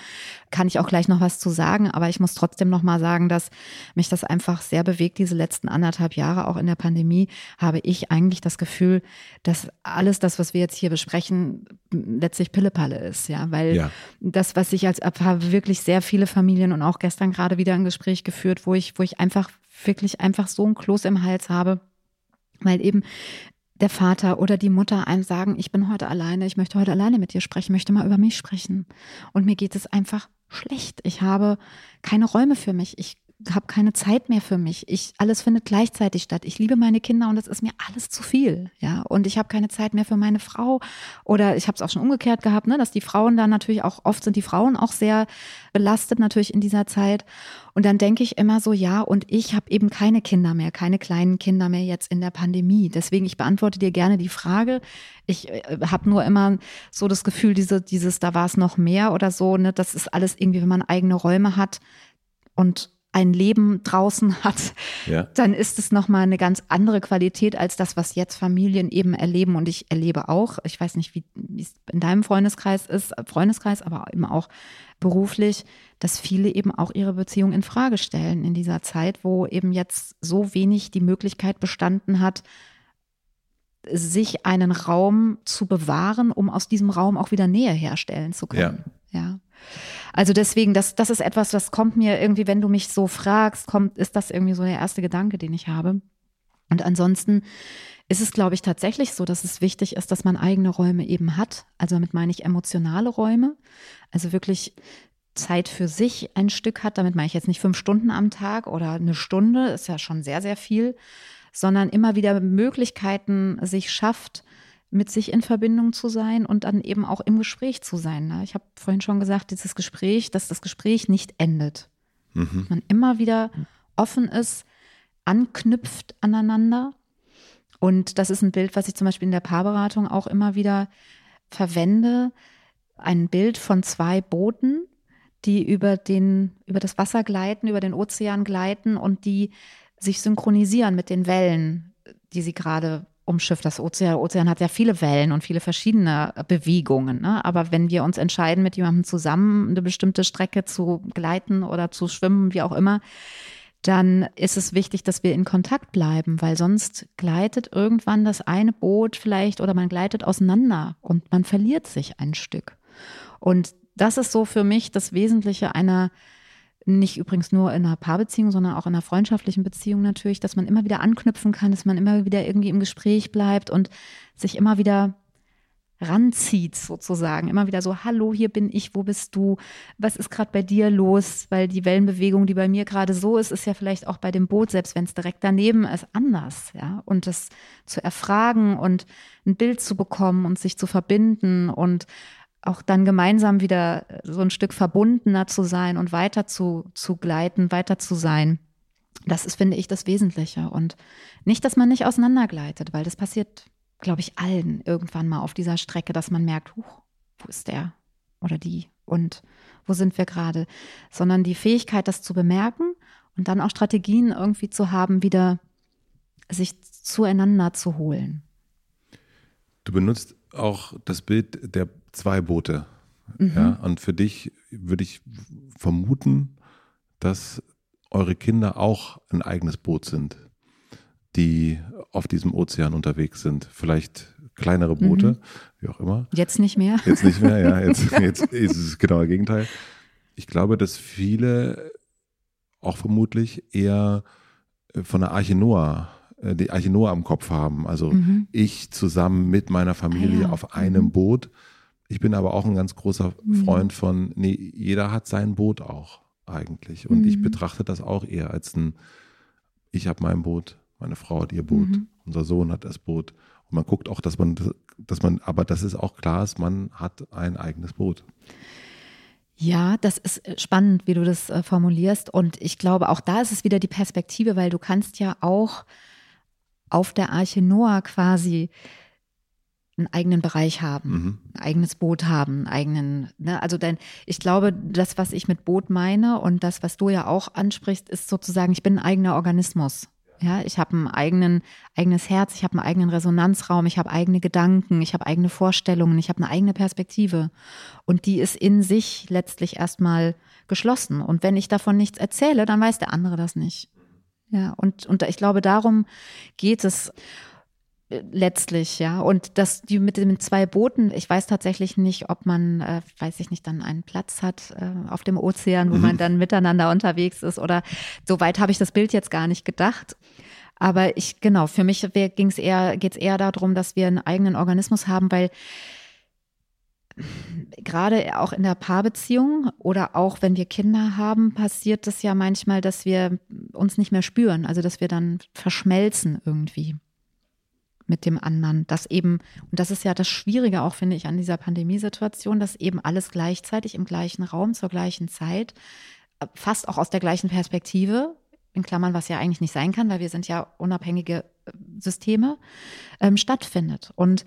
kann ich auch gleich noch was zu sagen, aber ich muss trotzdem nochmal sagen, dass mich das einfach sehr bewegt, diese letzten anderthalb Jahre, auch in der Pandemie, habe ich eigentlich das Gefühl, dass alles das, was wir jetzt hier besprechen, letztlich Pillepalle ist, ja, weil ja. das, was ich als habe wirklich sehr viele Familien und auch gestern gerade wieder ein Gespräch geführt, wo ich, wo ich einfach wirklich einfach so ein Kloß im Hals habe, weil eben der Vater oder die Mutter einem sagen, ich bin heute alleine, ich möchte heute alleine mit dir sprechen, möchte mal über mich sprechen. Und mir geht es einfach schlecht. Ich habe keine Räume für mich. Ich habe keine Zeit mehr für mich. Ich alles findet gleichzeitig statt. Ich liebe meine Kinder und es ist mir alles zu viel, ja. Und ich habe keine Zeit mehr für meine Frau oder ich habe es auch schon umgekehrt gehabt, ne, dass die Frauen dann natürlich auch oft sind die Frauen auch sehr belastet natürlich in dieser Zeit. Und dann denke ich immer so, ja, und ich habe eben keine Kinder mehr, keine kleinen Kinder mehr jetzt in der Pandemie. Deswegen ich beantworte dir gerne die Frage. Ich äh, habe nur immer so das Gefühl, diese dieses da war es noch mehr oder so, ne, das ist alles irgendwie, wenn man eigene Räume hat und ein Leben draußen hat, ja. dann ist es nochmal eine ganz andere Qualität als das, was jetzt Familien eben erleben. Und ich erlebe auch, ich weiß nicht, wie es in deinem Freundeskreis ist, Freundeskreis, aber eben auch beruflich, dass viele eben auch ihre Beziehung in Frage stellen in dieser Zeit, wo eben jetzt so wenig die Möglichkeit bestanden hat, sich einen Raum zu bewahren, um aus diesem Raum auch wieder Nähe herstellen zu können. Ja. ja. Also deswegen, das, das ist etwas, das kommt mir irgendwie, wenn du mich so fragst, kommt, ist das irgendwie so der erste Gedanke, den ich habe. Und ansonsten ist es, glaube ich, tatsächlich so, dass es wichtig ist, dass man eigene Räume eben hat. Also damit meine ich emotionale Räume. Also wirklich Zeit für sich ein Stück hat. Damit meine ich jetzt nicht fünf Stunden am Tag oder eine Stunde, ist ja schon sehr, sehr viel, sondern immer wieder Möglichkeiten sich schafft, mit sich in Verbindung zu sein und dann eben auch im Gespräch zu sein. Ne? Ich habe vorhin schon gesagt, dieses Gespräch, dass das Gespräch nicht endet. Mhm. Man immer wieder offen ist, anknüpft aneinander. Und das ist ein Bild, was ich zum Beispiel in der Paarberatung auch immer wieder verwende. Ein Bild von zwei Booten, die über, den, über das Wasser gleiten, über den Ozean gleiten und die sich synchronisieren mit den Wellen, die sie gerade umschifft. Das Ozean, Ozean hat ja viele Wellen und viele verschiedene Bewegungen. Ne? Aber wenn wir uns entscheiden, mit jemandem zusammen eine bestimmte Strecke zu gleiten oder zu schwimmen, wie auch immer, dann ist es wichtig, dass wir in Kontakt bleiben, weil sonst gleitet irgendwann das eine Boot vielleicht oder man gleitet auseinander und man verliert sich ein Stück. Und das ist so für mich das Wesentliche einer nicht übrigens nur in einer Paarbeziehung, sondern auch in einer freundschaftlichen Beziehung natürlich, dass man immer wieder anknüpfen kann, dass man immer wieder irgendwie im Gespräch bleibt und sich immer wieder ranzieht sozusagen. Immer wieder so, hallo, hier bin ich, wo bist du? Was ist gerade bei dir los? Weil die Wellenbewegung, die bei mir gerade so ist, ist ja vielleicht auch bei dem Boot, selbst wenn es direkt daneben ist, anders. Ja? Und das zu erfragen und ein Bild zu bekommen und sich zu verbinden und auch dann gemeinsam wieder so ein Stück verbundener zu sein und weiter zu, zu gleiten, weiter zu sein. Das ist, finde ich, das Wesentliche. Und nicht, dass man nicht auseinandergleitet, weil das passiert, glaube ich, allen irgendwann mal auf dieser Strecke, dass man merkt, huch, wo ist der oder die und wo sind wir gerade, sondern die Fähigkeit, das zu bemerken und dann auch Strategien irgendwie zu haben, wieder sich zueinander zu holen. Du benutzt auch das Bild der zwei Boote. Mhm. Ja, und für dich würde ich vermuten, dass eure Kinder auch ein eigenes Boot sind, die auf diesem Ozean unterwegs sind. Vielleicht kleinere Boote, mhm. wie auch immer. Jetzt nicht mehr. Jetzt nicht mehr, ja. Jetzt, jetzt ist es genau das Gegenteil. Ich glaube, dass viele auch vermutlich eher von der Arche Noah die Arche Noah am Kopf haben. Also mhm. ich zusammen mit meiner Familie ah, ja. auf einem mhm. Boot. Ich bin aber auch ein ganz großer mhm. Freund von, nee, jeder hat sein Boot auch eigentlich. Und ich mhm. betrachte das auch eher als ein, ich habe mein Boot, meine Frau hat ihr Boot, mhm. unser Sohn hat das Boot. Und man guckt auch, dass man, dass man, aber das ist auch klar, ist, man hat ein eigenes Boot. Ja, das ist äh, spannend, wie du das äh, formulierst. Und ich glaube, auch da ist es wieder die Perspektive, weil du kannst ja auch auf der Arche Noah quasi einen eigenen Bereich haben, mhm. ein eigenes Boot haben, einen eigenen, ne? also denn ich glaube, das, was ich mit Boot meine und das, was du ja auch ansprichst, ist sozusagen, ich bin ein eigener Organismus. Ja, ich habe ein eigenen, eigenes Herz, ich habe einen eigenen Resonanzraum, ich habe eigene Gedanken, ich habe eigene Vorstellungen, ich habe eine eigene Perspektive. Und die ist in sich letztlich erstmal geschlossen. Und wenn ich davon nichts erzähle, dann weiß der andere das nicht. Ja, und, und ich glaube, darum geht es letztlich, ja. Und das, die mit den zwei Booten, ich weiß tatsächlich nicht, ob man, äh, weiß ich nicht, dann einen Platz hat äh, auf dem Ozean, wo mhm. man dann miteinander unterwegs ist oder so weit habe ich das Bild jetzt gar nicht gedacht. Aber ich, genau, für mich ging es eher, geht es eher darum, dass wir einen eigenen Organismus haben, weil gerade auch in der Paarbeziehung oder auch wenn wir Kinder haben, passiert es ja manchmal, dass wir uns nicht mehr spüren, also dass wir dann verschmelzen irgendwie mit dem anderen. Das eben, und das ist ja das Schwierige auch, finde ich, an dieser Pandemiesituation, dass eben alles gleichzeitig im gleichen Raum zur gleichen Zeit, fast auch aus der gleichen Perspektive, in Klammern, was ja eigentlich nicht sein kann, weil wir sind ja unabhängige äh, Systeme, ähm, stattfindet. Und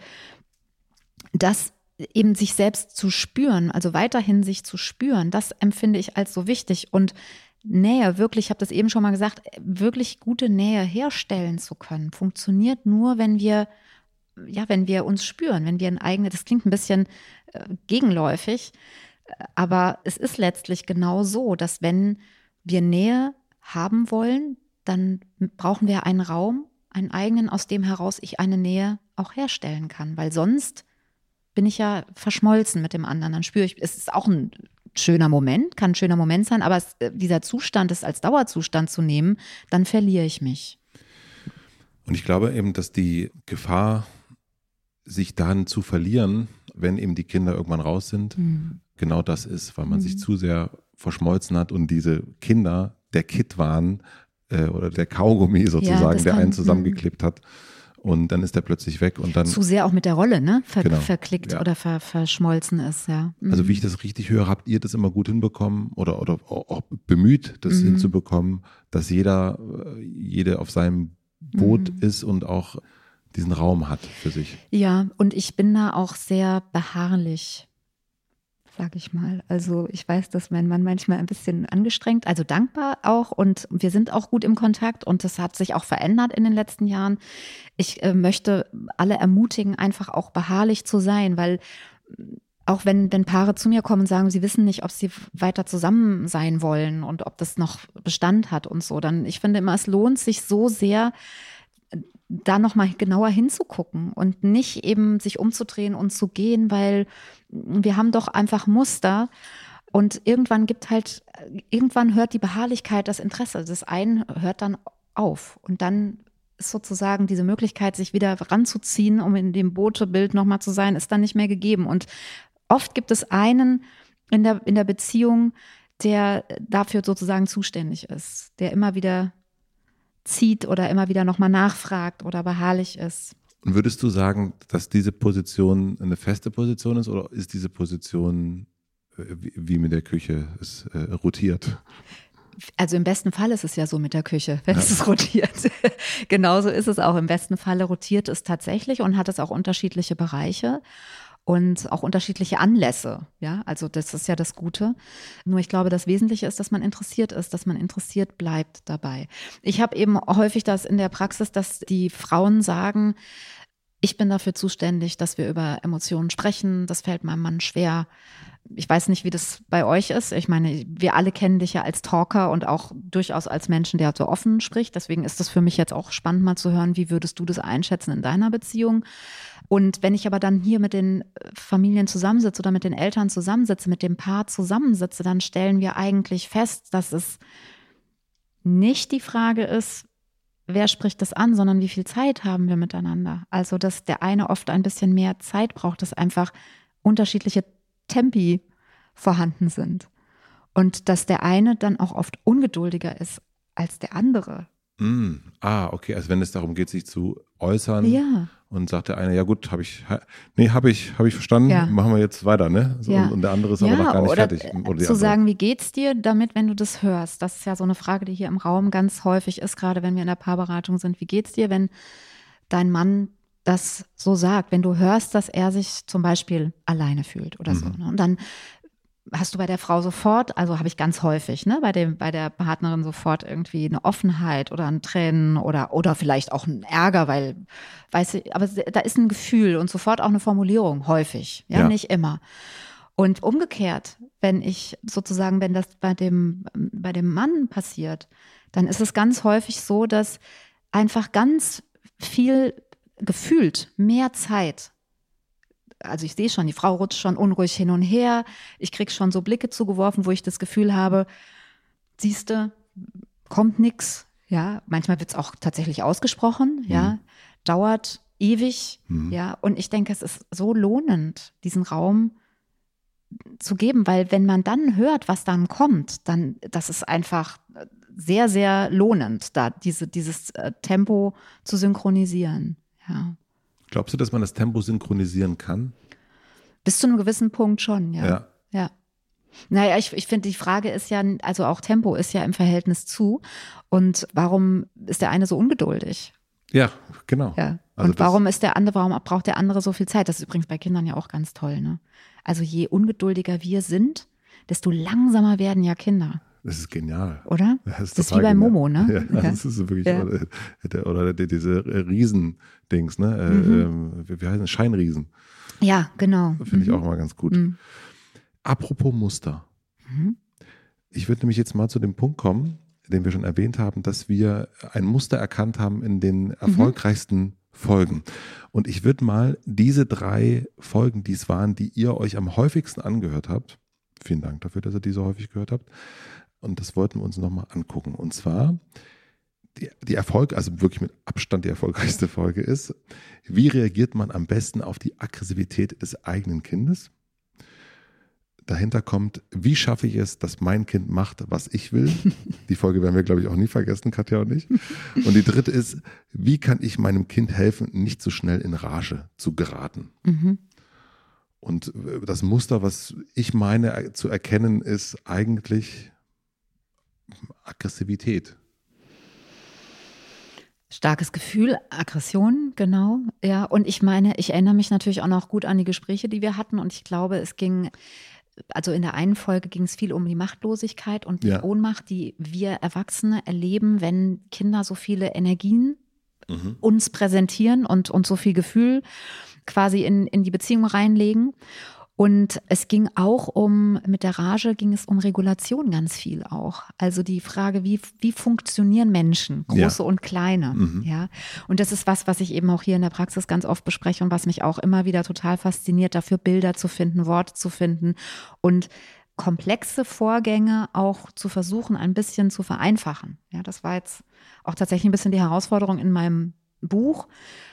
das eben sich selbst zu spüren, also weiterhin sich zu spüren, das empfinde ich als so wichtig. Und Nähe, wirklich, ich habe das eben schon mal gesagt, wirklich gute Nähe herstellen zu können, funktioniert nur, wenn wir, ja, wenn wir uns spüren, wenn wir ein eigenes, das klingt ein bisschen äh, gegenläufig, aber es ist letztlich genau so, dass wenn wir Nähe haben wollen, dann brauchen wir einen Raum, einen eigenen, aus dem heraus ich eine Nähe auch herstellen kann, weil sonst bin ich ja verschmolzen mit dem anderen. Dann spüre ich, es ist auch ein schöner Moment, kann ein schöner Moment sein, aber es, äh, dieser Zustand ist als Dauerzustand zu nehmen, dann verliere ich mich. Und ich glaube eben, dass die Gefahr, sich dann zu verlieren, wenn eben die Kinder irgendwann raus sind, mhm. genau das ist, weil man mhm. sich zu sehr verschmolzen hat und diese Kinder der Kit waren äh, oder der Kaugummi sozusagen, ja, der einen zusammengeklebt hat. Und dann ist er plötzlich weg und dann. Zu sehr auch mit der Rolle, ne? Ver genau, verklickt ja. oder ver verschmolzen ist, ja. Mhm. Also wie ich das richtig höre, habt ihr das immer gut hinbekommen oder, oder auch bemüht, das mhm. hinzubekommen, dass jeder, äh, jede auf seinem Boot mhm. ist und auch diesen Raum hat für sich. Ja, und ich bin da auch sehr beharrlich sag ich mal. Also ich weiß, dass mein Mann manchmal ein bisschen angestrengt, also dankbar auch und wir sind auch gut im Kontakt und das hat sich auch verändert in den letzten Jahren. Ich äh, möchte alle ermutigen, einfach auch beharrlich zu sein, weil auch wenn, wenn Paare zu mir kommen und sagen, sie wissen nicht, ob sie weiter zusammen sein wollen und ob das noch Bestand hat und so, dann ich finde immer, es lohnt sich so sehr, da nochmal genauer hinzugucken und nicht eben sich umzudrehen und zu gehen, weil wir haben doch einfach Muster. Und irgendwann gibt halt, irgendwann hört die Beharrlichkeit das Interesse des einen hört dann auf. Und dann ist sozusagen diese Möglichkeit, sich wieder ranzuziehen, um in dem Bootebild nochmal zu sein, ist dann nicht mehr gegeben. Und oft gibt es einen in der, in der Beziehung, der dafür sozusagen zuständig ist, der immer wieder zieht oder immer wieder nochmal nachfragt oder beharrlich ist. Und würdest du sagen, dass diese Position eine feste Position ist oder ist diese Position äh, wie mit der Küche, es äh, rotiert? Also im besten Fall ist es ja so mit der Küche, wenn ja. es rotiert. Genauso ist es auch. Im besten Falle rotiert es tatsächlich und hat es auch unterschiedliche Bereiche und auch unterschiedliche Anlässe. Ja, also das ist ja das Gute. Nur ich glaube, das Wesentliche ist, dass man interessiert ist, dass man interessiert bleibt dabei. Ich habe eben häufig das in der Praxis, dass die Frauen sagen, ich bin dafür zuständig, dass wir über Emotionen sprechen. Das fällt meinem Mann schwer. Ich weiß nicht, wie das bei euch ist. Ich meine, wir alle kennen dich ja als Talker und auch durchaus als Menschen, der so offen spricht. Deswegen ist das für mich jetzt auch spannend, mal zu hören, wie würdest du das einschätzen in deiner Beziehung? Und wenn ich aber dann hier mit den Familien zusammensitze oder mit den Eltern zusammensitze, mit dem Paar zusammensitze, dann stellen wir eigentlich fest, dass es nicht die Frage ist, wer spricht das an, sondern wie viel Zeit haben wir miteinander. Also, dass der eine oft ein bisschen mehr Zeit braucht, dass einfach unterschiedliche Tempi vorhanden sind. Und dass der eine dann auch oft ungeduldiger ist als der andere. Mm, ah, okay, also wenn es darum geht, sich zu äußern ja. Und sagt der eine, ja gut, habe ich, nee, habe ich, habe ich verstanden, ja. machen wir jetzt weiter, ne? So, ja. und, und, der andere ist aber noch gar nicht oder fertig. Oder zu andere. sagen, wie geht's dir damit, wenn du das hörst? Das ist ja so eine Frage, die hier im Raum ganz häufig ist, gerade wenn wir in der Paarberatung sind. Wie geht's dir, wenn dein Mann das so sagt, wenn du hörst, dass er sich zum Beispiel alleine fühlt oder so. Mhm. Ne? Und dann hast du bei der Frau sofort, also habe ich ganz häufig, ne, bei dem, bei der Partnerin sofort irgendwie eine Offenheit oder ein Tränen oder, oder vielleicht auch ein Ärger, weil, weißt du, aber da ist ein Gefühl und sofort auch eine Formulierung, häufig, ja, Ja. nicht immer. Und umgekehrt, wenn ich sozusagen, wenn das bei dem, bei dem Mann passiert, dann ist es ganz häufig so, dass einfach ganz viel gefühlt mehr Zeit also ich sehe schon, die Frau rutscht schon unruhig hin und her. Ich krieg schon so Blicke zugeworfen, wo ich das Gefühl habe, siehste, kommt nix. Ja, manchmal wird es auch tatsächlich ausgesprochen. Ja, dauert ewig. Mhm. Ja, und ich denke, es ist so lohnend, diesen Raum zu geben, weil wenn man dann hört, was dann kommt, dann das ist einfach sehr, sehr lohnend, da diese, dieses äh, Tempo zu synchronisieren. Ja. Glaubst du, dass man das Tempo synchronisieren kann? Bis zu einem gewissen Punkt schon, ja. Ja. Ja. Naja, ich, ich finde, die Frage ist ja, also auch Tempo ist ja im Verhältnis zu. Und warum ist der eine so ungeduldig? Ja, genau. Ja. Also und warum ist der andere, warum braucht der andere so viel Zeit? Das ist übrigens bei Kindern ja auch ganz toll, ne? Also je ungeduldiger wir sind, desto langsamer werden ja Kinder, Das ist genial. oder? Das ist, Das ist wie bei. Momo, ne? Ja, Ja. das ist wirklich, Ja. oder, der- oder die- diese Riesendings, ne? Äh, Mhm. ähm, wie heißen das? Scheinriesen. Ja, genau. Finde ich Mhm. auch immer ganz gut. Mhm. Apropos Muster. Mhm. Ich würde nämlich jetzt mal zu dem Punkt kommen, den wir schon erwähnt haben, dass wir ein Muster erkannt haben in den erfolgreichsten Folgen. Und ich würde mal diese drei Folgen, die es waren, die ihr euch am häufigsten angehört habt, vielen Dank dafür, dass ihr die so häufig gehört habt, und das wollten wir uns nochmal angucken. Und zwar die, die Erfolg, also wirklich mit Abstand die erfolgreichste Folge ist, wie reagiert man am besten auf die Aggressivität des eigenen Kindes? Dahinter kommt, wie schaffe ich es, dass mein Kind macht, was ich will? Die Folge werden wir, glaube ich, auch nie vergessen, Katja und ich. Und die dritte ist, wie kann ich meinem Kind helfen, nicht so schnell in Rage zu geraten? Mhm. Und äh, das Muster, was ich meine äh, zu erkennen, ist eigentlich Aggressivität. Starkes Gefühl, Aggression, genau. Ja, und ich meine, ich erinnere mich natürlich auch noch gut an die Gespräche, die wir hatten. Und ich glaube, es ging, also in der einen Folge ging es viel um die Machtlosigkeit und die Ja. Ohnmacht, die wir Erwachsene erleben, wenn Kinder so viele Energien uns präsentieren und, und so viel Gefühl quasi in, in die Beziehung reinlegen. Und es ging auch um, mit der Rage ging es um Regulation ganz viel auch. Also die Frage, wie, wie funktionieren Menschen, Ja. große und kleine, Mhm. ja. Und das ist was, was ich eben auch hier in der Praxis ganz oft bespreche und was mich auch immer wieder total fasziniert, dafür Bilder zu finden, Worte zu finden und komplexe Vorgänge auch zu versuchen, ein bisschen zu vereinfachen. Ja, das war jetzt auch tatsächlich ein bisschen die Herausforderung in meinem Buch,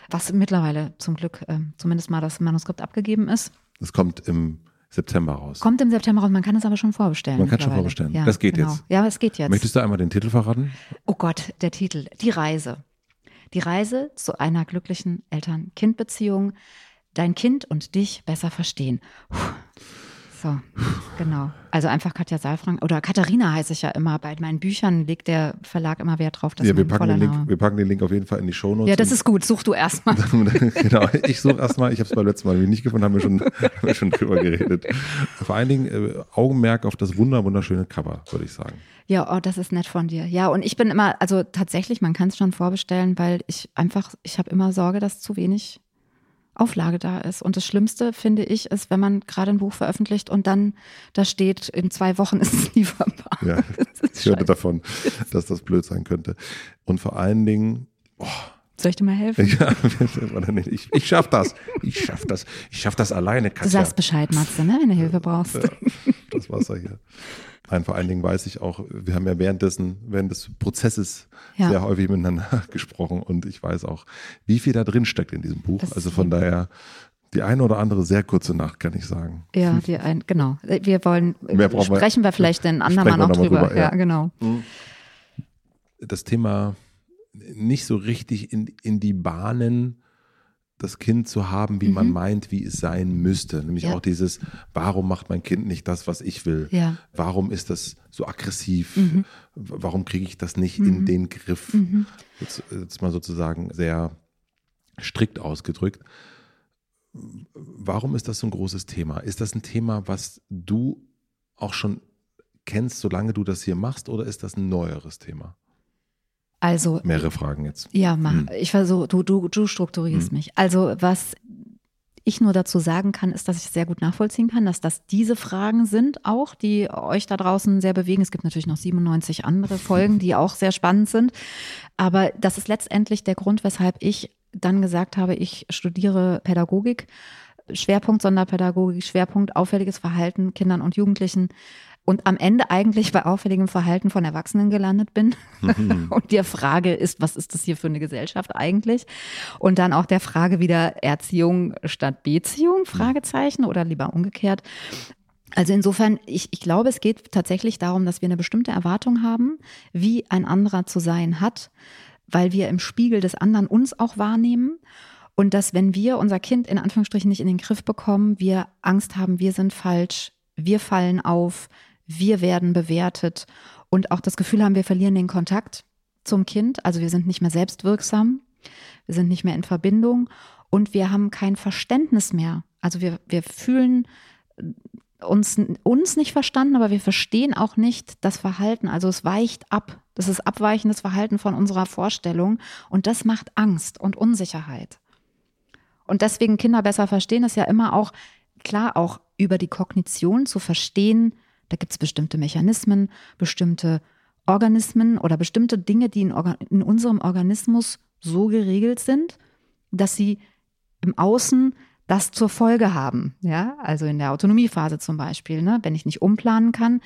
was mittlerweile zum Glück ähm, zumindest mal das Manuskript abgegeben ist. Das kommt im September raus. Kommt im September raus, man kann es aber schon vorbestellen. Man kann schon mittlerweile. vorbestellen. Ja, Das geht genau. jetzt. Ja, es geht jetzt. Möchtest du einmal den Titel verraten? Oh Gott, der Titel. Die Reise. Die Reise zu einer glücklichen Eltern-Kind-Beziehung. Dein Kind und dich besser verstehen. Puh. So, genau. Also einfach Katja Saalfrank oder Katharina heiße ich ja immer. Bei meinen Büchern legt der Verlag immer Wert drauf, dass ja, wir packen, den Link, Name. wir packen den Link auf jeden Fall in die Shownotes. Ja, das ist gut. Such du erstmal. genau, ich suche erstmal, ich habe es beim letzten Mal nicht gefunden, haben wir schon, haben wir schon drüber geredet. Vor allen Dingen äh, Augenmerk auf das wunder wunderschöne Cover, würde ich sagen. Ja, oh, das ist nett von dir. Ja, und ich bin immer, also tatsächlich, man kann es schon vorbestellen, weil ich einfach, ich habe immer Sorge, dass zu wenig Auflage da ist. Und das Schlimmste, finde ich, ist, wenn man gerade ein Buch veröffentlicht und dann da steht, in zwei Wochen ist es lieferbar. Ja, ich hörte davon, dass das blöd sein könnte. Und vor allen Dingen, Soll ich dir mal helfen? ja, ich, ich schaff das, ich schaff das, ich schaff das alleine, Du Katja. sagst Bescheid, Matze, ne, wenn du Hilfe brauchst. Ja, das Wasser hier. Nein, vor allen Dingen weiß ich auch, wir haben ja währenddessen, während des Prozesses Ja. sehr häufig miteinander gesprochen und ich weiß auch, wie viel da drin steckt in diesem Buch. Das also von daher, die eine oder andere sehr kurze Nacht, kann ich sagen. Ja, die ein, genau. Wir wollen, Mehr brauchen wir- sprechen wir vielleicht andermal Sprechen wir noch mal drüber. drüber, ja. ja, genau. Das Thema nicht so richtig in, in die Bahnen das Kind zu haben, wie man meint, wie es sein müsste. Nämlich Mhm. Ja. auch dieses, warum macht mein Kind nicht das, was ich will? Ja. Mhm. Warum ist das so aggressiv? W- Warum kriege ich das nicht in den Griff? Jetzt, jetzt mal sozusagen sehr strikt ausgedrückt. Warum ist das so ein großes Thema? Ist das ein Thema, was du auch schon kennst, solange du das hier machst, oder ist das ein neueres Thema? Also mehrere Fragen jetzt. Ja, mach. Hm. Ich versuche, du, du, du strukturierst hm. mich. Also was ich nur dazu sagen kann, ist, dass ich sehr gut nachvollziehen kann, dass das diese Fragen sind auch, die euch da draußen sehr bewegen. Es gibt natürlich noch 97 andere Folgen, die auch sehr spannend sind. Aber das ist letztendlich der Grund, weshalb ich dann gesagt habe, ich studiere Pädagogik. Schwerpunkt Sonderpädagogik, Schwerpunkt auffälliges Verhalten Kindern und Jugendlichen und am Ende eigentlich bei auffälligem Verhalten von Erwachsenen gelandet bin. Mhm. und die Frage ist, was ist das hier für eine Gesellschaft eigentlich? Und dann auch der Frage wieder Erziehung statt Beziehung, Fragezeichen oder lieber umgekehrt. Also insofern, ich, ich glaube, es geht tatsächlich darum, dass wir eine bestimmte Erwartung haben, wie ein anderer zu sein hat, weil wir im Spiegel des anderen uns auch wahrnehmen. Und dass, wenn wir unser Kind in Anführungsstrichen nicht in den Griff bekommen, wir Angst haben, wir sind falsch, wir fallen auf, wir werden bewertet und auch das Gefühl haben, wir verlieren den Kontakt zum Kind. Also wir sind nicht mehr selbstwirksam, wir sind nicht mehr in Verbindung und wir haben kein Verständnis mehr. Also wir, wir fühlen uns, uns nicht verstanden, aber wir verstehen auch nicht das Verhalten. Also es weicht ab. Das ist abweichendes Verhalten von unserer Vorstellung und das macht Angst und Unsicherheit. Und deswegen Kinder besser verstehen ist ja immer auch klar auch über die Kognition zu verstehen, da gibt es bestimmte Mechanismen, bestimmte Organismen oder bestimmte Dinge, die in, in, unserem Organismus so geregelt sind, dass sie im Außen das zur Folge haben. Ja, also in der Autonomiephase zum Beispiel, ne? wenn ich nicht umplanen kann,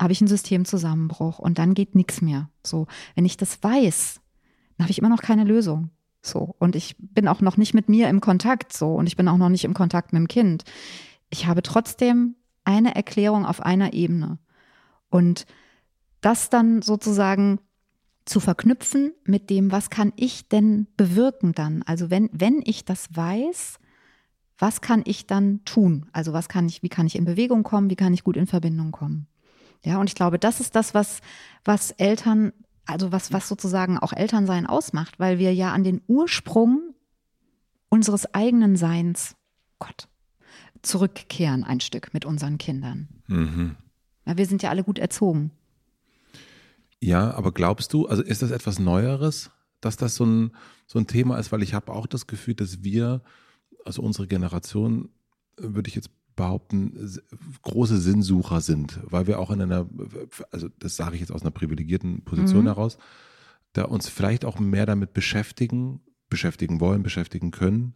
habe ich einen Systemzusammenbruch und dann geht nichts mehr. So, wenn ich das weiß, dann habe ich immer noch keine Lösung. So, und ich bin auch noch nicht mit mir im Kontakt so und ich bin auch noch nicht im Kontakt mit dem Kind. Ich habe trotzdem eine Erklärung auf einer Ebene. Und das dann sozusagen zu verknüpfen mit dem, was kann ich denn bewirken dann? Also wenn, wenn ich das weiß, was kann ich dann tun? Also was kann ich, wie kann ich in Bewegung kommen? Wie kann ich gut in Verbindung kommen? Ja, und ich glaube, das ist das, was, was Eltern, also was, was sozusagen auch Elternsein ausmacht, weil wir ja an den Ursprung unseres eigenen Seins, Gott, zurückkehren ein Stück mit unseren Kindern. Mhm. Ja, wir sind ja alle gut erzogen. Ja, aber glaubst du, also ist das etwas Neueres, dass das so ein, so ein Thema ist? Weil ich habe auch das Gefühl, dass wir, also unsere Generation, würde ich jetzt behaupten, große Sinnsucher sind, weil wir auch in einer, also das sage ich jetzt aus einer privilegierten Position mhm. heraus, da uns vielleicht auch mehr damit beschäftigen, beschäftigen wollen, beschäftigen können,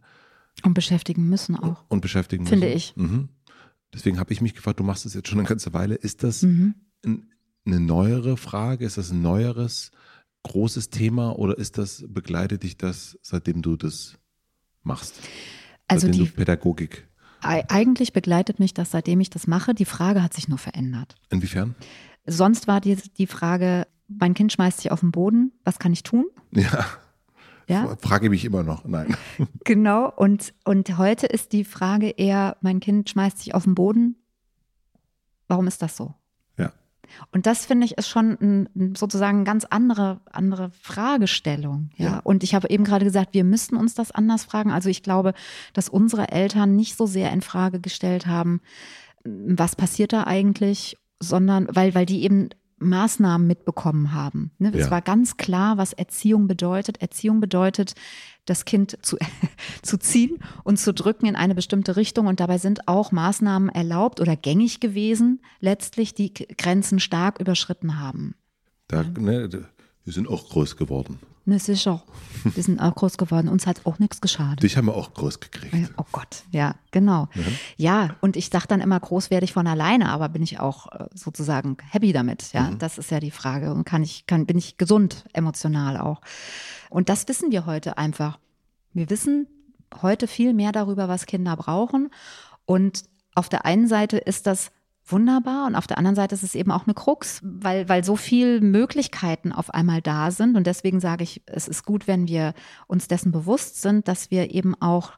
und beschäftigen müssen auch. Und beschäftigen müssen. Finde ich. Mhm. Deswegen habe ich mich gefragt, du machst das jetzt schon eine ganze Weile. Ist das mhm. ein, eine neuere Frage? Ist das ein neueres, großes Thema oder ist das, begleitet dich das, seitdem du das machst? Also seitdem die, du Pädagogik. Eigentlich begleitet mich das, seitdem ich das mache. Die Frage hat sich nur verändert. Inwiefern? Sonst war die, die Frage, mein Kind schmeißt sich auf den Boden, was kann ich tun? Ja. Ja? Frage mich immer noch, nein. Genau, und, und heute ist die Frage eher, mein Kind schmeißt sich auf den Boden. Warum ist das so? Ja. Und das finde ich ist schon ein, sozusagen eine ganz andere, andere Fragestellung. Ja? ja. Und ich habe eben gerade gesagt, wir müssten uns das anders fragen. Also ich glaube, dass unsere Eltern nicht so sehr in Frage gestellt haben, was passiert da eigentlich, sondern weil, weil die eben Maßnahmen mitbekommen haben. Ne? Es ja. war ganz klar, was Erziehung bedeutet. Erziehung bedeutet, das Kind zu, zu ziehen und zu drücken in eine bestimmte Richtung. Und dabei sind auch Maßnahmen erlaubt oder gängig gewesen, letztlich die Grenzen stark überschritten haben. Da, ne, wir sind auch groß geworden. Ne, sicher. Wir sind auch groß geworden. Uns hat auch nichts geschadet. Dich haben wir auch groß gekriegt. Oh Gott, ja, genau. Mhm. Ja, und ich dachte dann immer, groß werde ich von alleine, aber bin ich auch äh, sozusagen happy damit? Ja, mhm. das ist ja die Frage. Und kann ich, kann, bin ich gesund, emotional auch? Und das wissen wir heute einfach. Wir wissen heute viel mehr darüber, was Kinder brauchen. Und auf der einen Seite ist das wunderbar. Und auf der anderen Seite ist es eben auch eine Krux, weil, weil so viele Möglichkeiten auf einmal da sind. Und deswegen sage ich, es ist gut, wenn wir uns dessen bewusst sind, dass wir eben auch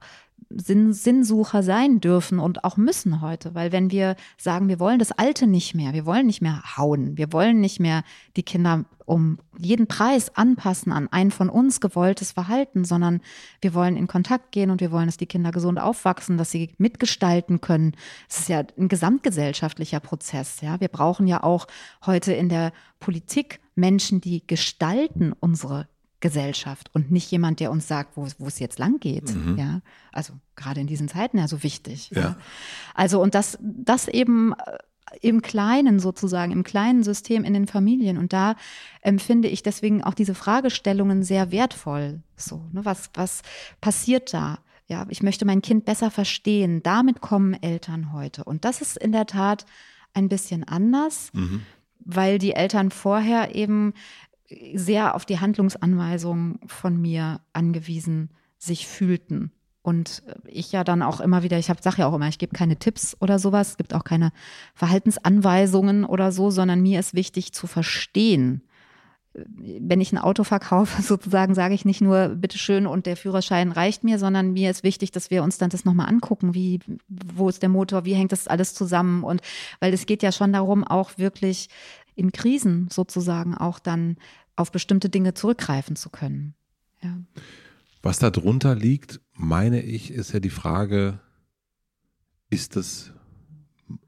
Sinn, Sinnsucher sein dürfen und auch müssen heute. Weil wenn wir sagen, wir wollen das Alte nicht mehr, wir wollen nicht mehr hauen, wir wollen nicht mehr die Kinder um jeden Preis anpassen an ein von uns gewolltes Verhalten, sondern wir wollen in Kontakt gehen und wir wollen, dass die Kinder gesund aufwachsen, dass sie mitgestalten können. Es ist ja ein gesamtgesellschaftlicher Prozess. Ja, wir brauchen ja auch heute in der Politik Menschen, die gestalten unsere Gesellschaft und nicht jemand, der uns sagt, wo, wo es jetzt lang geht. Mhm. Ja, also gerade in diesen Zeiten ja so wichtig. Ja. ja. Also und das, das eben äh, im Kleinen sozusagen, im kleinen System in den Familien. Und da empfinde ich deswegen auch diese Fragestellungen sehr wertvoll. So, ne, was, was passiert da? Ja, ich möchte mein Kind besser verstehen. Damit kommen Eltern heute. Und das ist in der Tat ein bisschen anders, mhm. weil die Eltern vorher eben sehr auf die Handlungsanweisungen von mir angewiesen sich fühlten. Und ich ja dann auch immer wieder, ich sage ja auch immer, ich gebe keine Tipps oder sowas, es gibt auch keine Verhaltensanweisungen oder so, sondern mir ist wichtig zu verstehen. Wenn ich ein Auto verkaufe, sozusagen, sage ich nicht nur, bitteschön und der Führerschein reicht mir, sondern mir ist wichtig, dass wir uns dann das nochmal angucken, wie, wo ist der Motor, wie hängt das alles zusammen und weil es geht ja schon darum, auch wirklich in Krisen sozusagen auch dann auf bestimmte Dinge zurückgreifen zu können. Ja. Was da drunter liegt, meine ich, ist ja die Frage, ist das,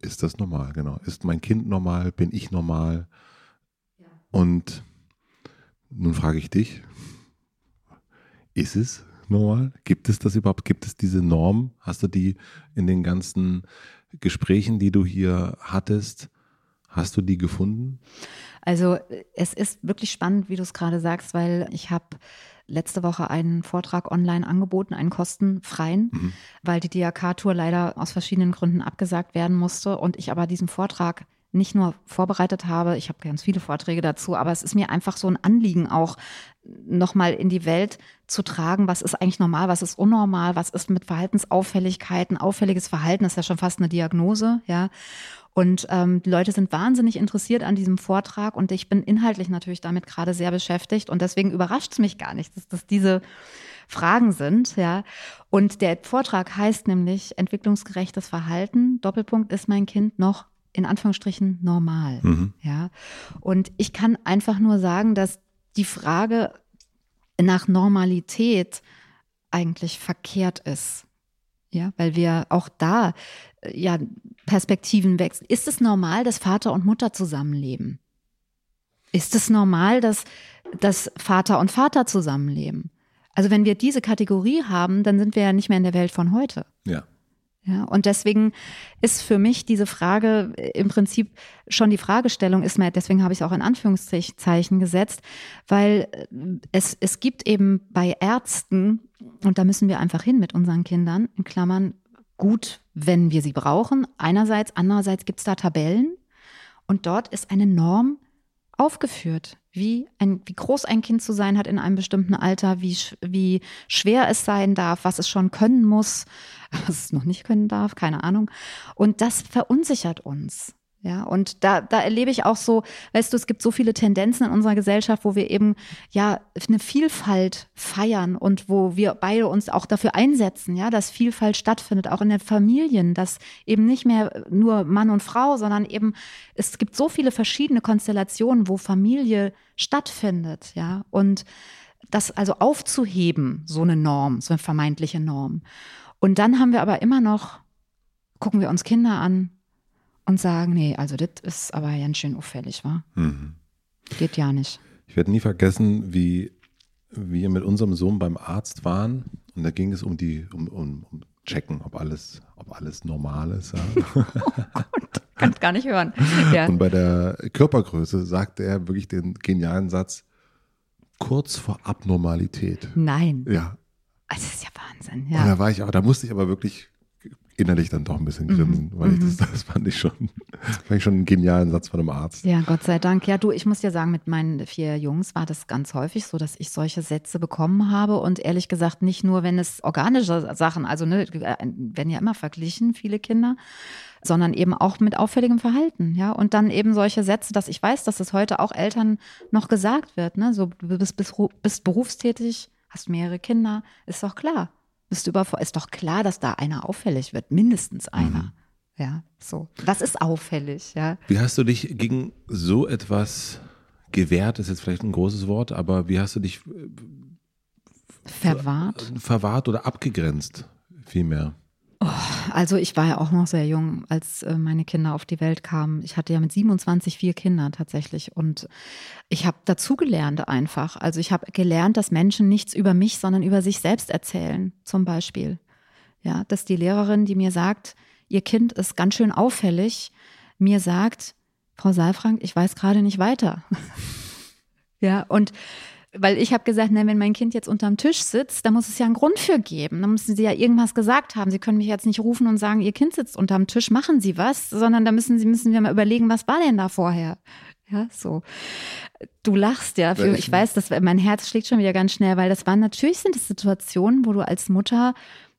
ist das normal? Genau. Ist mein Kind normal? Bin ich normal? Ja. Und nun frage ich dich, ist es normal? Gibt es das überhaupt? Gibt es diese Norm? Hast du die in den ganzen Gesprächen, die du hier hattest, hast du die gefunden? Also es ist wirklich spannend, wie du es gerade sagst, weil ich habe letzte Woche einen Vortrag online angeboten, einen kostenfreien, mhm. weil die DRK-Tour leider aus verschiedenen Gründen abgesagt werden musste und ich aber diesen Vortrag nicht nur vorbereitet habe, ich habe ganz viele Vorträge dazu, aber es ist mir einfach so ein Anliegen auch nochmal in die Welt zu tragen, was ist eigentlich normal, was ist unnormal, was ist mit Verhaltensauffälligkeiten, auffälliges Verhalten, ist ja schon fast eine Diagnose, ja. Und ähm, die Leute sind wahnsinnig interessiert an diesem Vortrag und ich bin inhaltlich natürlich damit gerade sehr beschäftigt und deswegen überrascht es mich gar nicht, dass das diese Fragen sind, ja. Und der Vortrag heißt nämlich entwicklungsgerechtes Verhalten. Doppelpunkt ist mein Kind noch in Anführungsstrichen normal, mhm. ja. Und ich kann einfach nur sagen, dass die Frage nach Normalität eigentlich verkehrt ist. Ja, weil wir auch da ja, Perspektiven wechseln. Ist es normal, dass Vater und Mutter zusammenleben? Ist es normal, dass, dass Vater und Vater zusammenleben? Also wenn wir diese Kategorie haben, dann sind wir ja nicht mehr in der Welt von heute. Ja. Ja, und deswegen ist für mich diese Frage im Prinzip schon die Fragestellung ist mir, deswegen habe ich es auch in Anführungszeichen gesetzt, weil es, es gibt eben bei Ärzten, und da müssen wir einfach hin mit unseren Kindern, in Klammern, gut, wenn wir sie brauchen. Einerseits, andererseits gibt es da Tabellen und dort ist eine Norm aufgeführt, wie, ein, wie groß ein Kind zu sein hat in einem bestimmten Alter, wie, wie schwer es sein darf, was es schon können muss, was es noch nicht können darf, keine Ahnung. Und das verunsichert uns. Ja, und da, da erlebe ich auch so, weißt du, es gibt so viele Tendenzen in unserer Gesellschaft, wo wir eben ja eine Vielfalt feiern und wo wir beide uns auch dafür einsetzen, ja, dass Vielfalt stattfindet, auch in den Familien, dass eben nicht mehr nur Mann und Frau, sondern eben es gibt so viele verschiedene Konstellationen, wo Familie stattfindet, ja, und das also aufzuheben, so eine Norm, so eine vermeintliche Norm. Und dann haben wir aber immer noch, gucken wir uns Kinder an, und sagen, nee, also das ist aber ganz schön auffällig, wa? Mhm. Geht ja nicht. Ich werde nie vergessen, wie wir mit unserem Sohn beim Arzt waren und da ging es um die, um, um, um checken, ob alles, ob alles normal ist. Ja. oh Kann gar nicht hören. Ja. Und bei der Körpergröße sagte er wirklich den genialen Satz, kurz vor Abnormalität. Nein. Ja. Also das ist ja Wahnsinn. Ja. Und da war ich, aber da musste ich aber wirklich innerlich dann doch ein bisschen grinsen, mhm. weil ich das, mhm. das fand ich schon, fand ich schon einen genialen Satz von einem Arzt. Ja, Gott sei Dank. Ja, du, ich muss dir sagen, mit meinen vier Jungs war das ganz häufig so, dass ich solche Sätze bekommen habe und ehrlich gesagt nicht nur, wenn es organische Sachen, also ne, werden ja immer verglichen, viele Kinder, sondern eben auch mit auffälligem Verhalten, ja. Und dann eben solche Sätze, dass ich weiß, dass es heute auch Eltern noch gesagt wird, ne, so du bist, bist, bist berufstätig, hast mehrere Kinder, ist doch klar. Bist du überfordert? Ist doch klar, dass da einer auffällig wird, mindestens einer. Mhm. Ja, so. Das ist auffällig, ja. Wie hast du dich gegen so etwas gewehrt, ist jetzt vielleicht ein großes Wort, aber wie hast du dich äh, verwahrt? Verwahrt oder abgegrenzt, vielmehr? Oh, also ich war ja auch noch sehr jung, als äh, meine Kinder auf die Welt kamen. Ich hatte ja mit 27 vier Kinder tatsächlich und ich habe dazugelernt einfach. Also ich habe gelernt, dass Menschen nichts über mich, sondern über sich selbst erzählen, zum Beispiel. Ja, dass die Lehrerin, die mir sagt, ihr Kind ist ganz schön auffällig, mir sagt, Frau Saalfrank, ich weiß gerade nicht weiter. ja, und weil ich habe gesagt, na, wenn mein Kind jetzt unterm Tisch sitzt, da muss es ja einen Grund für geben. Da müssen Sie ja irgendwas gesagt haben. Sie können mich jetzt nicht rufen und sagen, Ihr Kind sitzt unterm Tisch, machen Sie was, sondern da müssen Sie müssen wir mal überlegen, was war denn da vorher? Ja, so. Du lachst ja. Für, ich weiß, dass mein Herz schlägt schon wieder ganz schnell, weil das waren natürlich sind es Situationen, wo du als Mutter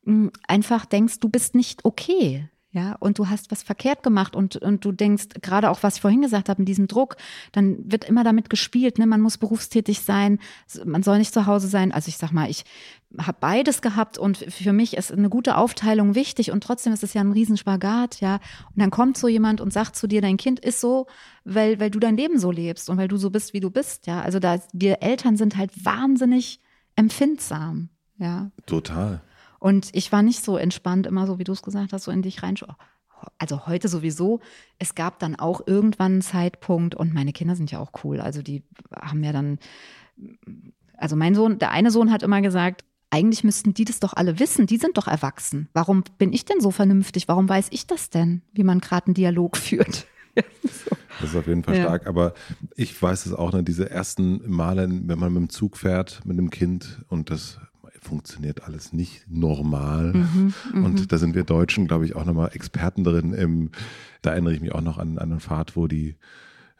hm, einfach denkst, du bist nicht okay ja, und du hast was verkehrt gemacht und, und du denkst, gerade auch, was ich vorhin gesagt habe, mit diesem Druck, dann wird immer damit gespielt, ne, man muss berufstätig sein, man soll nicht zu Hause sein. Also ich sag mal, ich habe beides gehabt und für mich ist eine gute Aufteilung wichtig und trotzdem ist es ja ein Riesenspagat, ja. Und dann kommt so jemand und sagt zu dir, dein Kind ist so, weil, weil du dein Leben so lebst und weil du so bist, wie du bist, ja. Also da, wir Eltern sind halt wahnsinnig empfindsam, ja. Total. Und ich war nicht so entspannt, immer so, wie du es gesagt hast, so in dich rein. Also heute sowieso. Es gab dann auch irgendwann einen Zeitpunkt und meine Kinder sind ja auch cool. Also die haben ja dann, also mein Sohn, der eine Sohn hat immer gesagt, eigentlich müssten die das doch alle wissen. Die sind doch erwachsen. Warum bin ich denn so vernünftig? Warum weiß ich das denn, wie man gerade einen Dialog führt? Das ist auf jeden Fall stark. Aber ich weiß es auch, ne, diese ersten Male, wenn man mit dem Zug fährt, mit einem Kind und das funktioniert alles nicht normal. Mhm, mhm, und da sind wir Deutschen, glaube ich, auch nochmal Experten drin. Im, da erinnere ich mich auch noch an, an eine Fahrt, wo die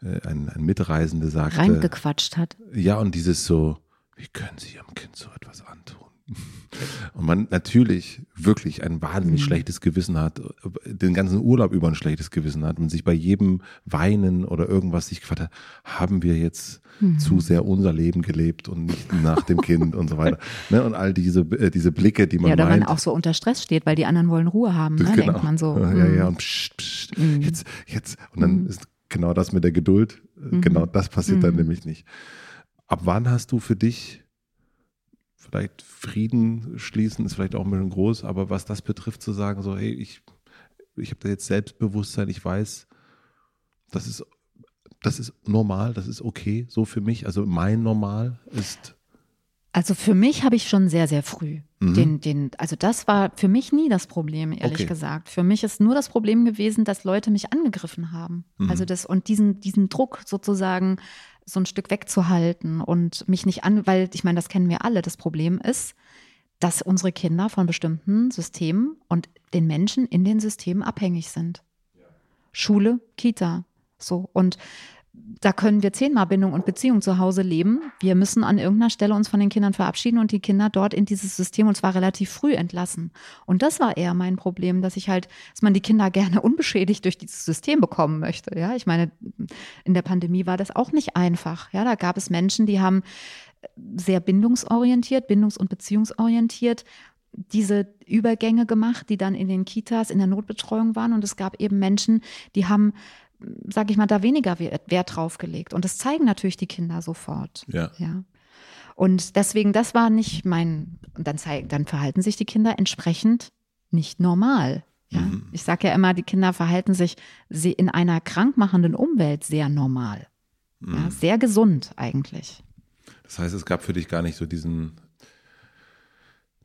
äh, ein, ein Mitreisende sagte. Reingequatscht hat. Ja, und dieses so, wie können Sie Ihrem Kind so etwas antun? Und man natürlich wirklich ein wahnsinnig mhm. schlechtes Gewissen hat, den ganzen Urlaub über ein schlechtes Gewissen hat und sich bei jedem Weinen oder irgendwas sich gefragt hat, haben wir jetzt mhm. zu sehr unser Leben gelebt und nicht nach dem Kind und so weiter. Ne? Und all diese, äh, diese Blicke, die man Ja, oder meint, man auch so unter Stress steht, weil die anderen wollen Ruhe haben, ne? genau. denkt man so. Ja, ja, ja, mhm. und pst, pst, mhm. jetzt, jetzt. Und dann mhm. ist genau das mit der Geduld, äh, genau das passiert dann nämlich nicht. Ab wann hast du für dich vielleicht Frieden schließen ist vielleicht auch ein bisschen groß, aber was das betrifft, zu sagen, so, hey, ich, ich habe da jetzt Selbstbewusstsein, ich weiß, das ist, das ist normal, das ist okay, so für mich. Also mein Normal ist. Also für mich habe ich schon sehr, sehr früh mhm. den, den, also das war für mich nie das Problem, ehrlich okay. gesagt. Für mich ist nur das Problem gewesen, dass Leute mich angegriffen haben. Mhm. Also das und diesen, diesen Druck sozusagen so ein Stück wegzuhalten und mich nicht an, weil ich meine, das kennen wir alle. Das Problem ist, dass unsere Kinder von bestimmten Systemen und den Menschen in den Systemen abhängig sind. Schule, Kita, so. Und da können wir zehnmal Bindung und Beziehung zu Hause leben. Wir müssen an irgendeiner Stelle uns von den Kindern verabschieden und die Kinder dort in dieses System und zwar relativ früh entlassen. Und das war eher mein Problem, dass ich halt, dass man die Kinder gerne unbeschädigt durch dieses System bekommen möchte. Ja, ich meine, in der Pandemie war das auch nicht einfach. Ja, da gab es Menschen, die haben sehr bindungsorientiert, bindungs- und beziehungsorientiert diese Übergänge gemacht, die dann in den Kitas, in der Notbetreuung waren. Und es gab eben Menschen, die haben sage ich mal, da weniger Wert drauf gelegt. Und das zeigen natürlich die Kinder sofort. Ja. ja. Und deswegen, das war nicht mein, und dann, zeigen, dann verhalten sich die Kinder entsprechend nicht normal. Ja? Mhm. Ich sage ja immer, die Kinder verhalten sich in einer krankmachenden Umwelt sehr normal. Mhm. Ja, sehr gesund eigentlich. Das heißt, es gab für dich gar nicht so diesen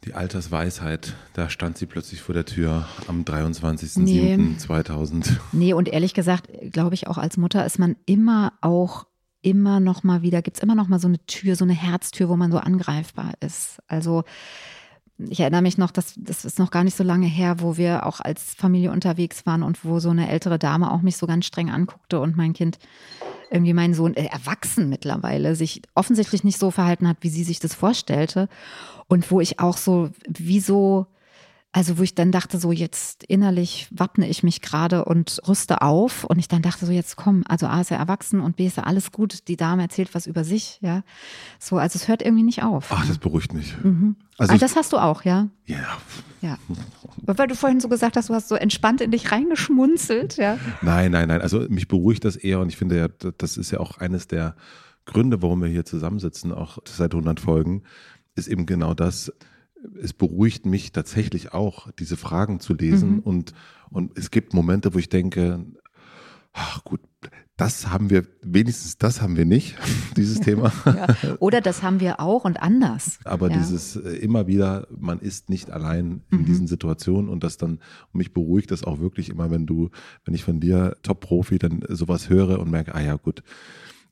die Altersweisheit, da stand sie plötzlich vor der Tür am 23.07.2000. Nee. nee, und ehrlich gesagt, glaube ich, auch als Mutter ist man immer auch immer noch mal wieder, gibt es immer noch mal so eine Tür, so eine Herztür, wo man so angreifbar ist. Also ich erinnere mich noch, dass das ist noch gar nicht so lange her, wo wir auch als Familie unterwegs waren und wo so eine ältere Dame auch mich so ganz streng anguckte und mein Kind irgendwie mein Sohn äh, erwachsen mittlerweile sich offensichtlich nicht so verhalten hat, wie sie sich das vorstellte und wo ich auch so wie so Also wo ich dann dachte, so jetzt innerlich wappne ich mich gerade und rüste auf und ich dann dachte so, jetzt komm, also A ist er erwachsen und B ist er alles gut, die Dame erzählt was über sich, ja. So, also es hört irgendwie nicht auf. Ach, das beruhigt mich. Mhm. Also ich- das hast du auch, ja? Ja, Ja. Weil du vorhin so gesagt hast, du hast so entspannt in dich reingeschmunzelt, ja. Nein, nein, nein. Also mich beruhigt das eher und ich finde ja, das ist ja auch eines der Gründe, warum wir hier zusammensitzen, auch seit 100 Folgen, ist eben genau das. Es beruhigt mich tatsächlich auch, diese Fragen zu lesen Mhm. und, und es gibt Momente, wo ich denke, ach gut, das haben wir, wenigstens das haben wir nicht, dieses Thema. ja. Oder das haben wir auch und anders. Aber ja. dieses äh, immer wieder, man ist nicht allein in Mhm. diesen Situationen und das dann, und mich beruhigt das auch wirklich immer, wenn du, wenn ich von dir Top-Profi dann sowas höre und merke, ah ja gut,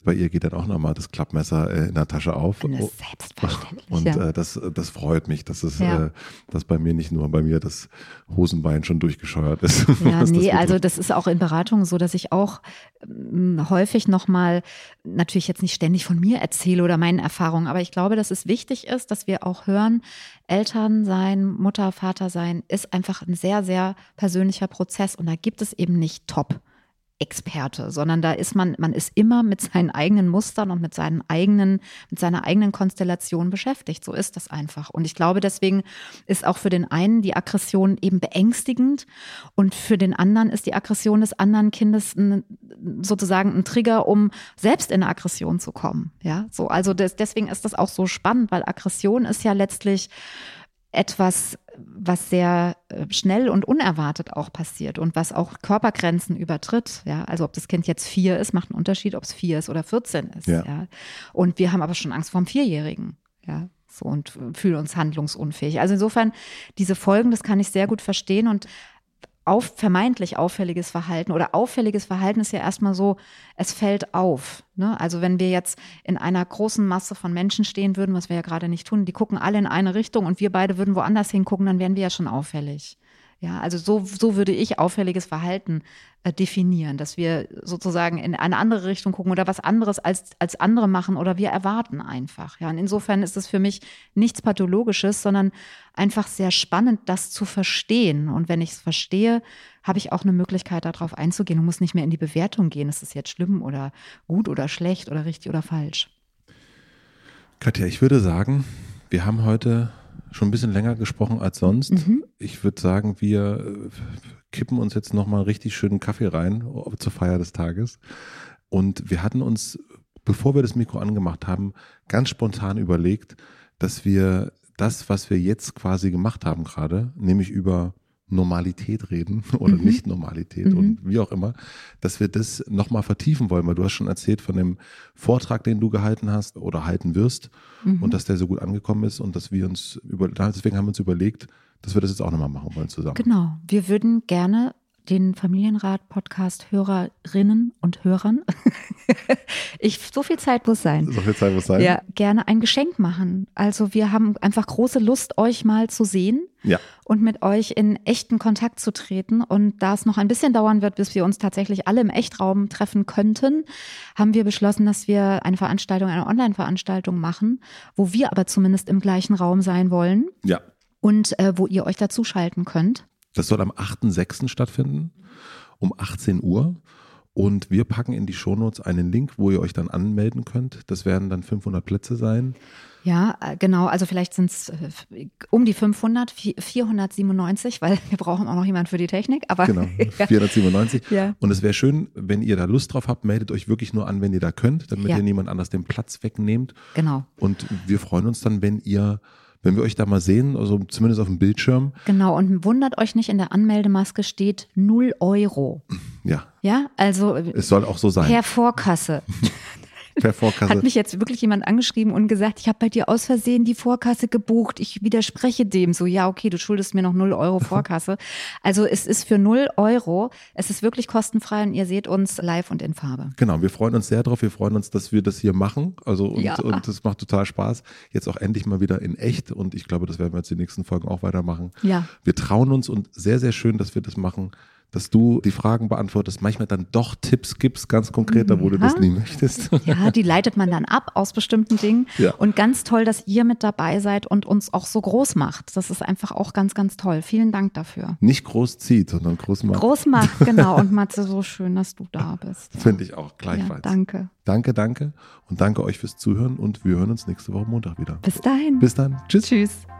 bei ihr geht dann auch nochmal das Klappmesser äh, in der Tasche auf. Und das Oh, selbstverständlich. Und äh, das, das freut mich, dass es, Ja. äh, dass bei mir nicht nur bei mir das Hosenbein schon durchgescheuert ist. Ja, was das nee, also das ist auch in Beratungen so, dass ich auch ähm, häufig nochmal, natürlich jetzt nicht ständig von mir erzähle oder meinen Erfahrungen, aber ich glaube, dass es wichtig ist, dass wir auch hören, Eltern sein, Mutter, Vater sein, ist einfach ein sehr, sehr persönlicher Prozess und da gibt es eben nicht Top. Experte, sondern da ist man, man ist immer mit seinen eigenen Mustern und mit seinen eigenen, mit seiner eigenen Konstellation beschäftigt. So ist das einfach. Und ich glaube, deswegen ist auch für den einen die Aggression eben beängstigend und für den anderen ist die Aggression des anderen Kindes ein, sozusagen ein Trigger, um selbst in eine Aggression zu kommen. Ja, so. Also das, deswegen ist das auch so spannend, weil Aggression ist ja letztlich etwas, was sehr äh, schnell und unerwartet auch passiert und was auch Körpergrenzen übertritt. Ja, also ob das Kind jetzt vier ist, macht einen Unterschied, ob es vier ist oder 14 ist. Ja. Ja. Und wir haben aber schon Angst vor dem Vierjährigen. Ja, so und fühlen uns handlungsunfähig. Also insofern diese Folgen, das kann ich sehr gut verstehen und auf, vermeintlich auffälliges Verhalten oder auffälliges Verhalten ist ja erstmal so, es fällt auf. Ne? Also wenn wir jetzt in einer großen Masse von Menschen stehen würden, was wir ja gerade nicht tun, die gucken alle in eine Richtung und wir beide würden woanders hingucken, dann wären wir ja schon auffällig. Ja, also so, so würde ich auffälliges Verhalten äh, definieren, dass wir sozusagen in eine andere Richtung gucken oder was anderes als, als andere machen oder wir erwarten einfach. Ja, und insofern ist es für mich nichts Pathologisches, sondern einfach sehr spannend, das zu verstehen. Und wenn ich es verstehe, habe ich auch eine Möglichkeit, darauf einzugehen und muss nicht mehr in die Bewertung gehen. Ist es jetzt schlimm oder gut oder schlecht oder richtig oder falsch? Katja, ich würde sagen, wir haben heute schon ein bisschen länger gesprochen als sonst. Mhm. Ich würde sagen, wir äh, kippen uns jetzt nochmal richtig schönen Kaffee rein äh, zur Feier des Tages. Und wir hatten uns, bevor wir das Mikro angemacht haben, ganz spontan überlegt, dass wir das, was wir jetzt quasi gemacht haben gerade, nämlich über Normalität reden oder Mhm. Nicht-Normalität Mhm. und wie auch immer, dass wir das nochmal vertiefen wollen, weil du hast schon erzählt von dem Vortrag, den du gehalten hast oder halten wirst Mhm. und dass der so gut angekommen ist und dass wir uns über, deswegen haben wir uns überlegt, dass wir das jetzt auch nochmal machen wollen zusammen. Genau. Wir würden gerne den Familienrat-Podcast-Hörerinnen und Hörern, ich, so viel Zeit muss sein. So viel Zeit muss sein. Ja, gerne ein Geschenk machen. Also wir haben einfach große Lust, euch mal zu sehen Ja. und mit euch in echten Kontakt zu treten. Und da es noch ein bisschen dauern wird, bis wir uns tatsächlich alle im Echtraum treffen könnten, haben wir beschlossen, dass wir eine Veranstaltung, eine Online-Veranstaltung machen, wo wir aber zumindest im gleichen Raum sein wollen ja. und äh, wo ihr euch dazuschalten könnt. Das soll am 8.6. stattfinden, um 18 Uhr. Und wir packen in die Shownotes einen Link, wo ihr euch dann anmelden könnt. Das werden dann 500 Plätze sein. Ja, äh, genau. Also vielleicht sind es um die 500, vi- 497, weil wir brauchen auch noch jemanden für die Technik. Aber Genau, ja. 497. Ja. Und es wäre schön, wenn ihr da Lust drauf habt, meldet euch wirklich nur an, wenn ihr da könnt, damit Ja. ihr niemand anders den Platz wegnehmt. genau. Und wir freuen uns dann, wenn ihr, wenn wir euch da mal sehen, also zumindest auf dem Bildschirm. Genau. Und wundert euch nicht, in der Anmeldemaske steht 0 Euro. Ja, Ja, also äh, es soll auch so sein. per Vorkasse. Per Vorkasse. Hat mich jetzt wirklich jemand angeschrieben und gesagt, ich habe bei dir aus Versehen die Vorkasse gebucht. Ich widerspreche dem. So, ja, okay, du schuldest mir noch 0 Euro Vorkasse. Also es ist für 0 Euro. Es ist wirklich kostenfrei und ihr seht uns live und in Farbe. Genau, wir freuen uns sehr drauf. Wir freuen uns, dass wir das hier machen. Also und, Ja. und das macht total Spaß. Jetzt auch endlich mal wieder in echt. Und ich glaube, das werden wir jetzt die nächsten Folgen auch weitermachen. Ja. Wir trauen uns und sehr, sehr schön, dass wir das machen, dass du die Fragen beantwortest, manchmal dann doch Tipps gibst, ganz konkret, da wo du das nie möchtest. Ja, die leitet man dann ab aus bestimmten Dingen. Ja. Und ganz toll, dass ihr mit dabei seid und uns auch so groß macht. Das ist einfach auch ganz, ganz toll. Vielen Dank dafür. Nicht groß zieht, sondern groß macht. Groß macht, genau. Und Matze, so schön, dass du da bist. Finde ich auch Ja, gleichfalls. danke. danke, danke. Und danke euch fürs Zuhören und wir hören uns nächste Woche Montag wieder. Bis dahin. Bis dann. Tschüss. Tschüss.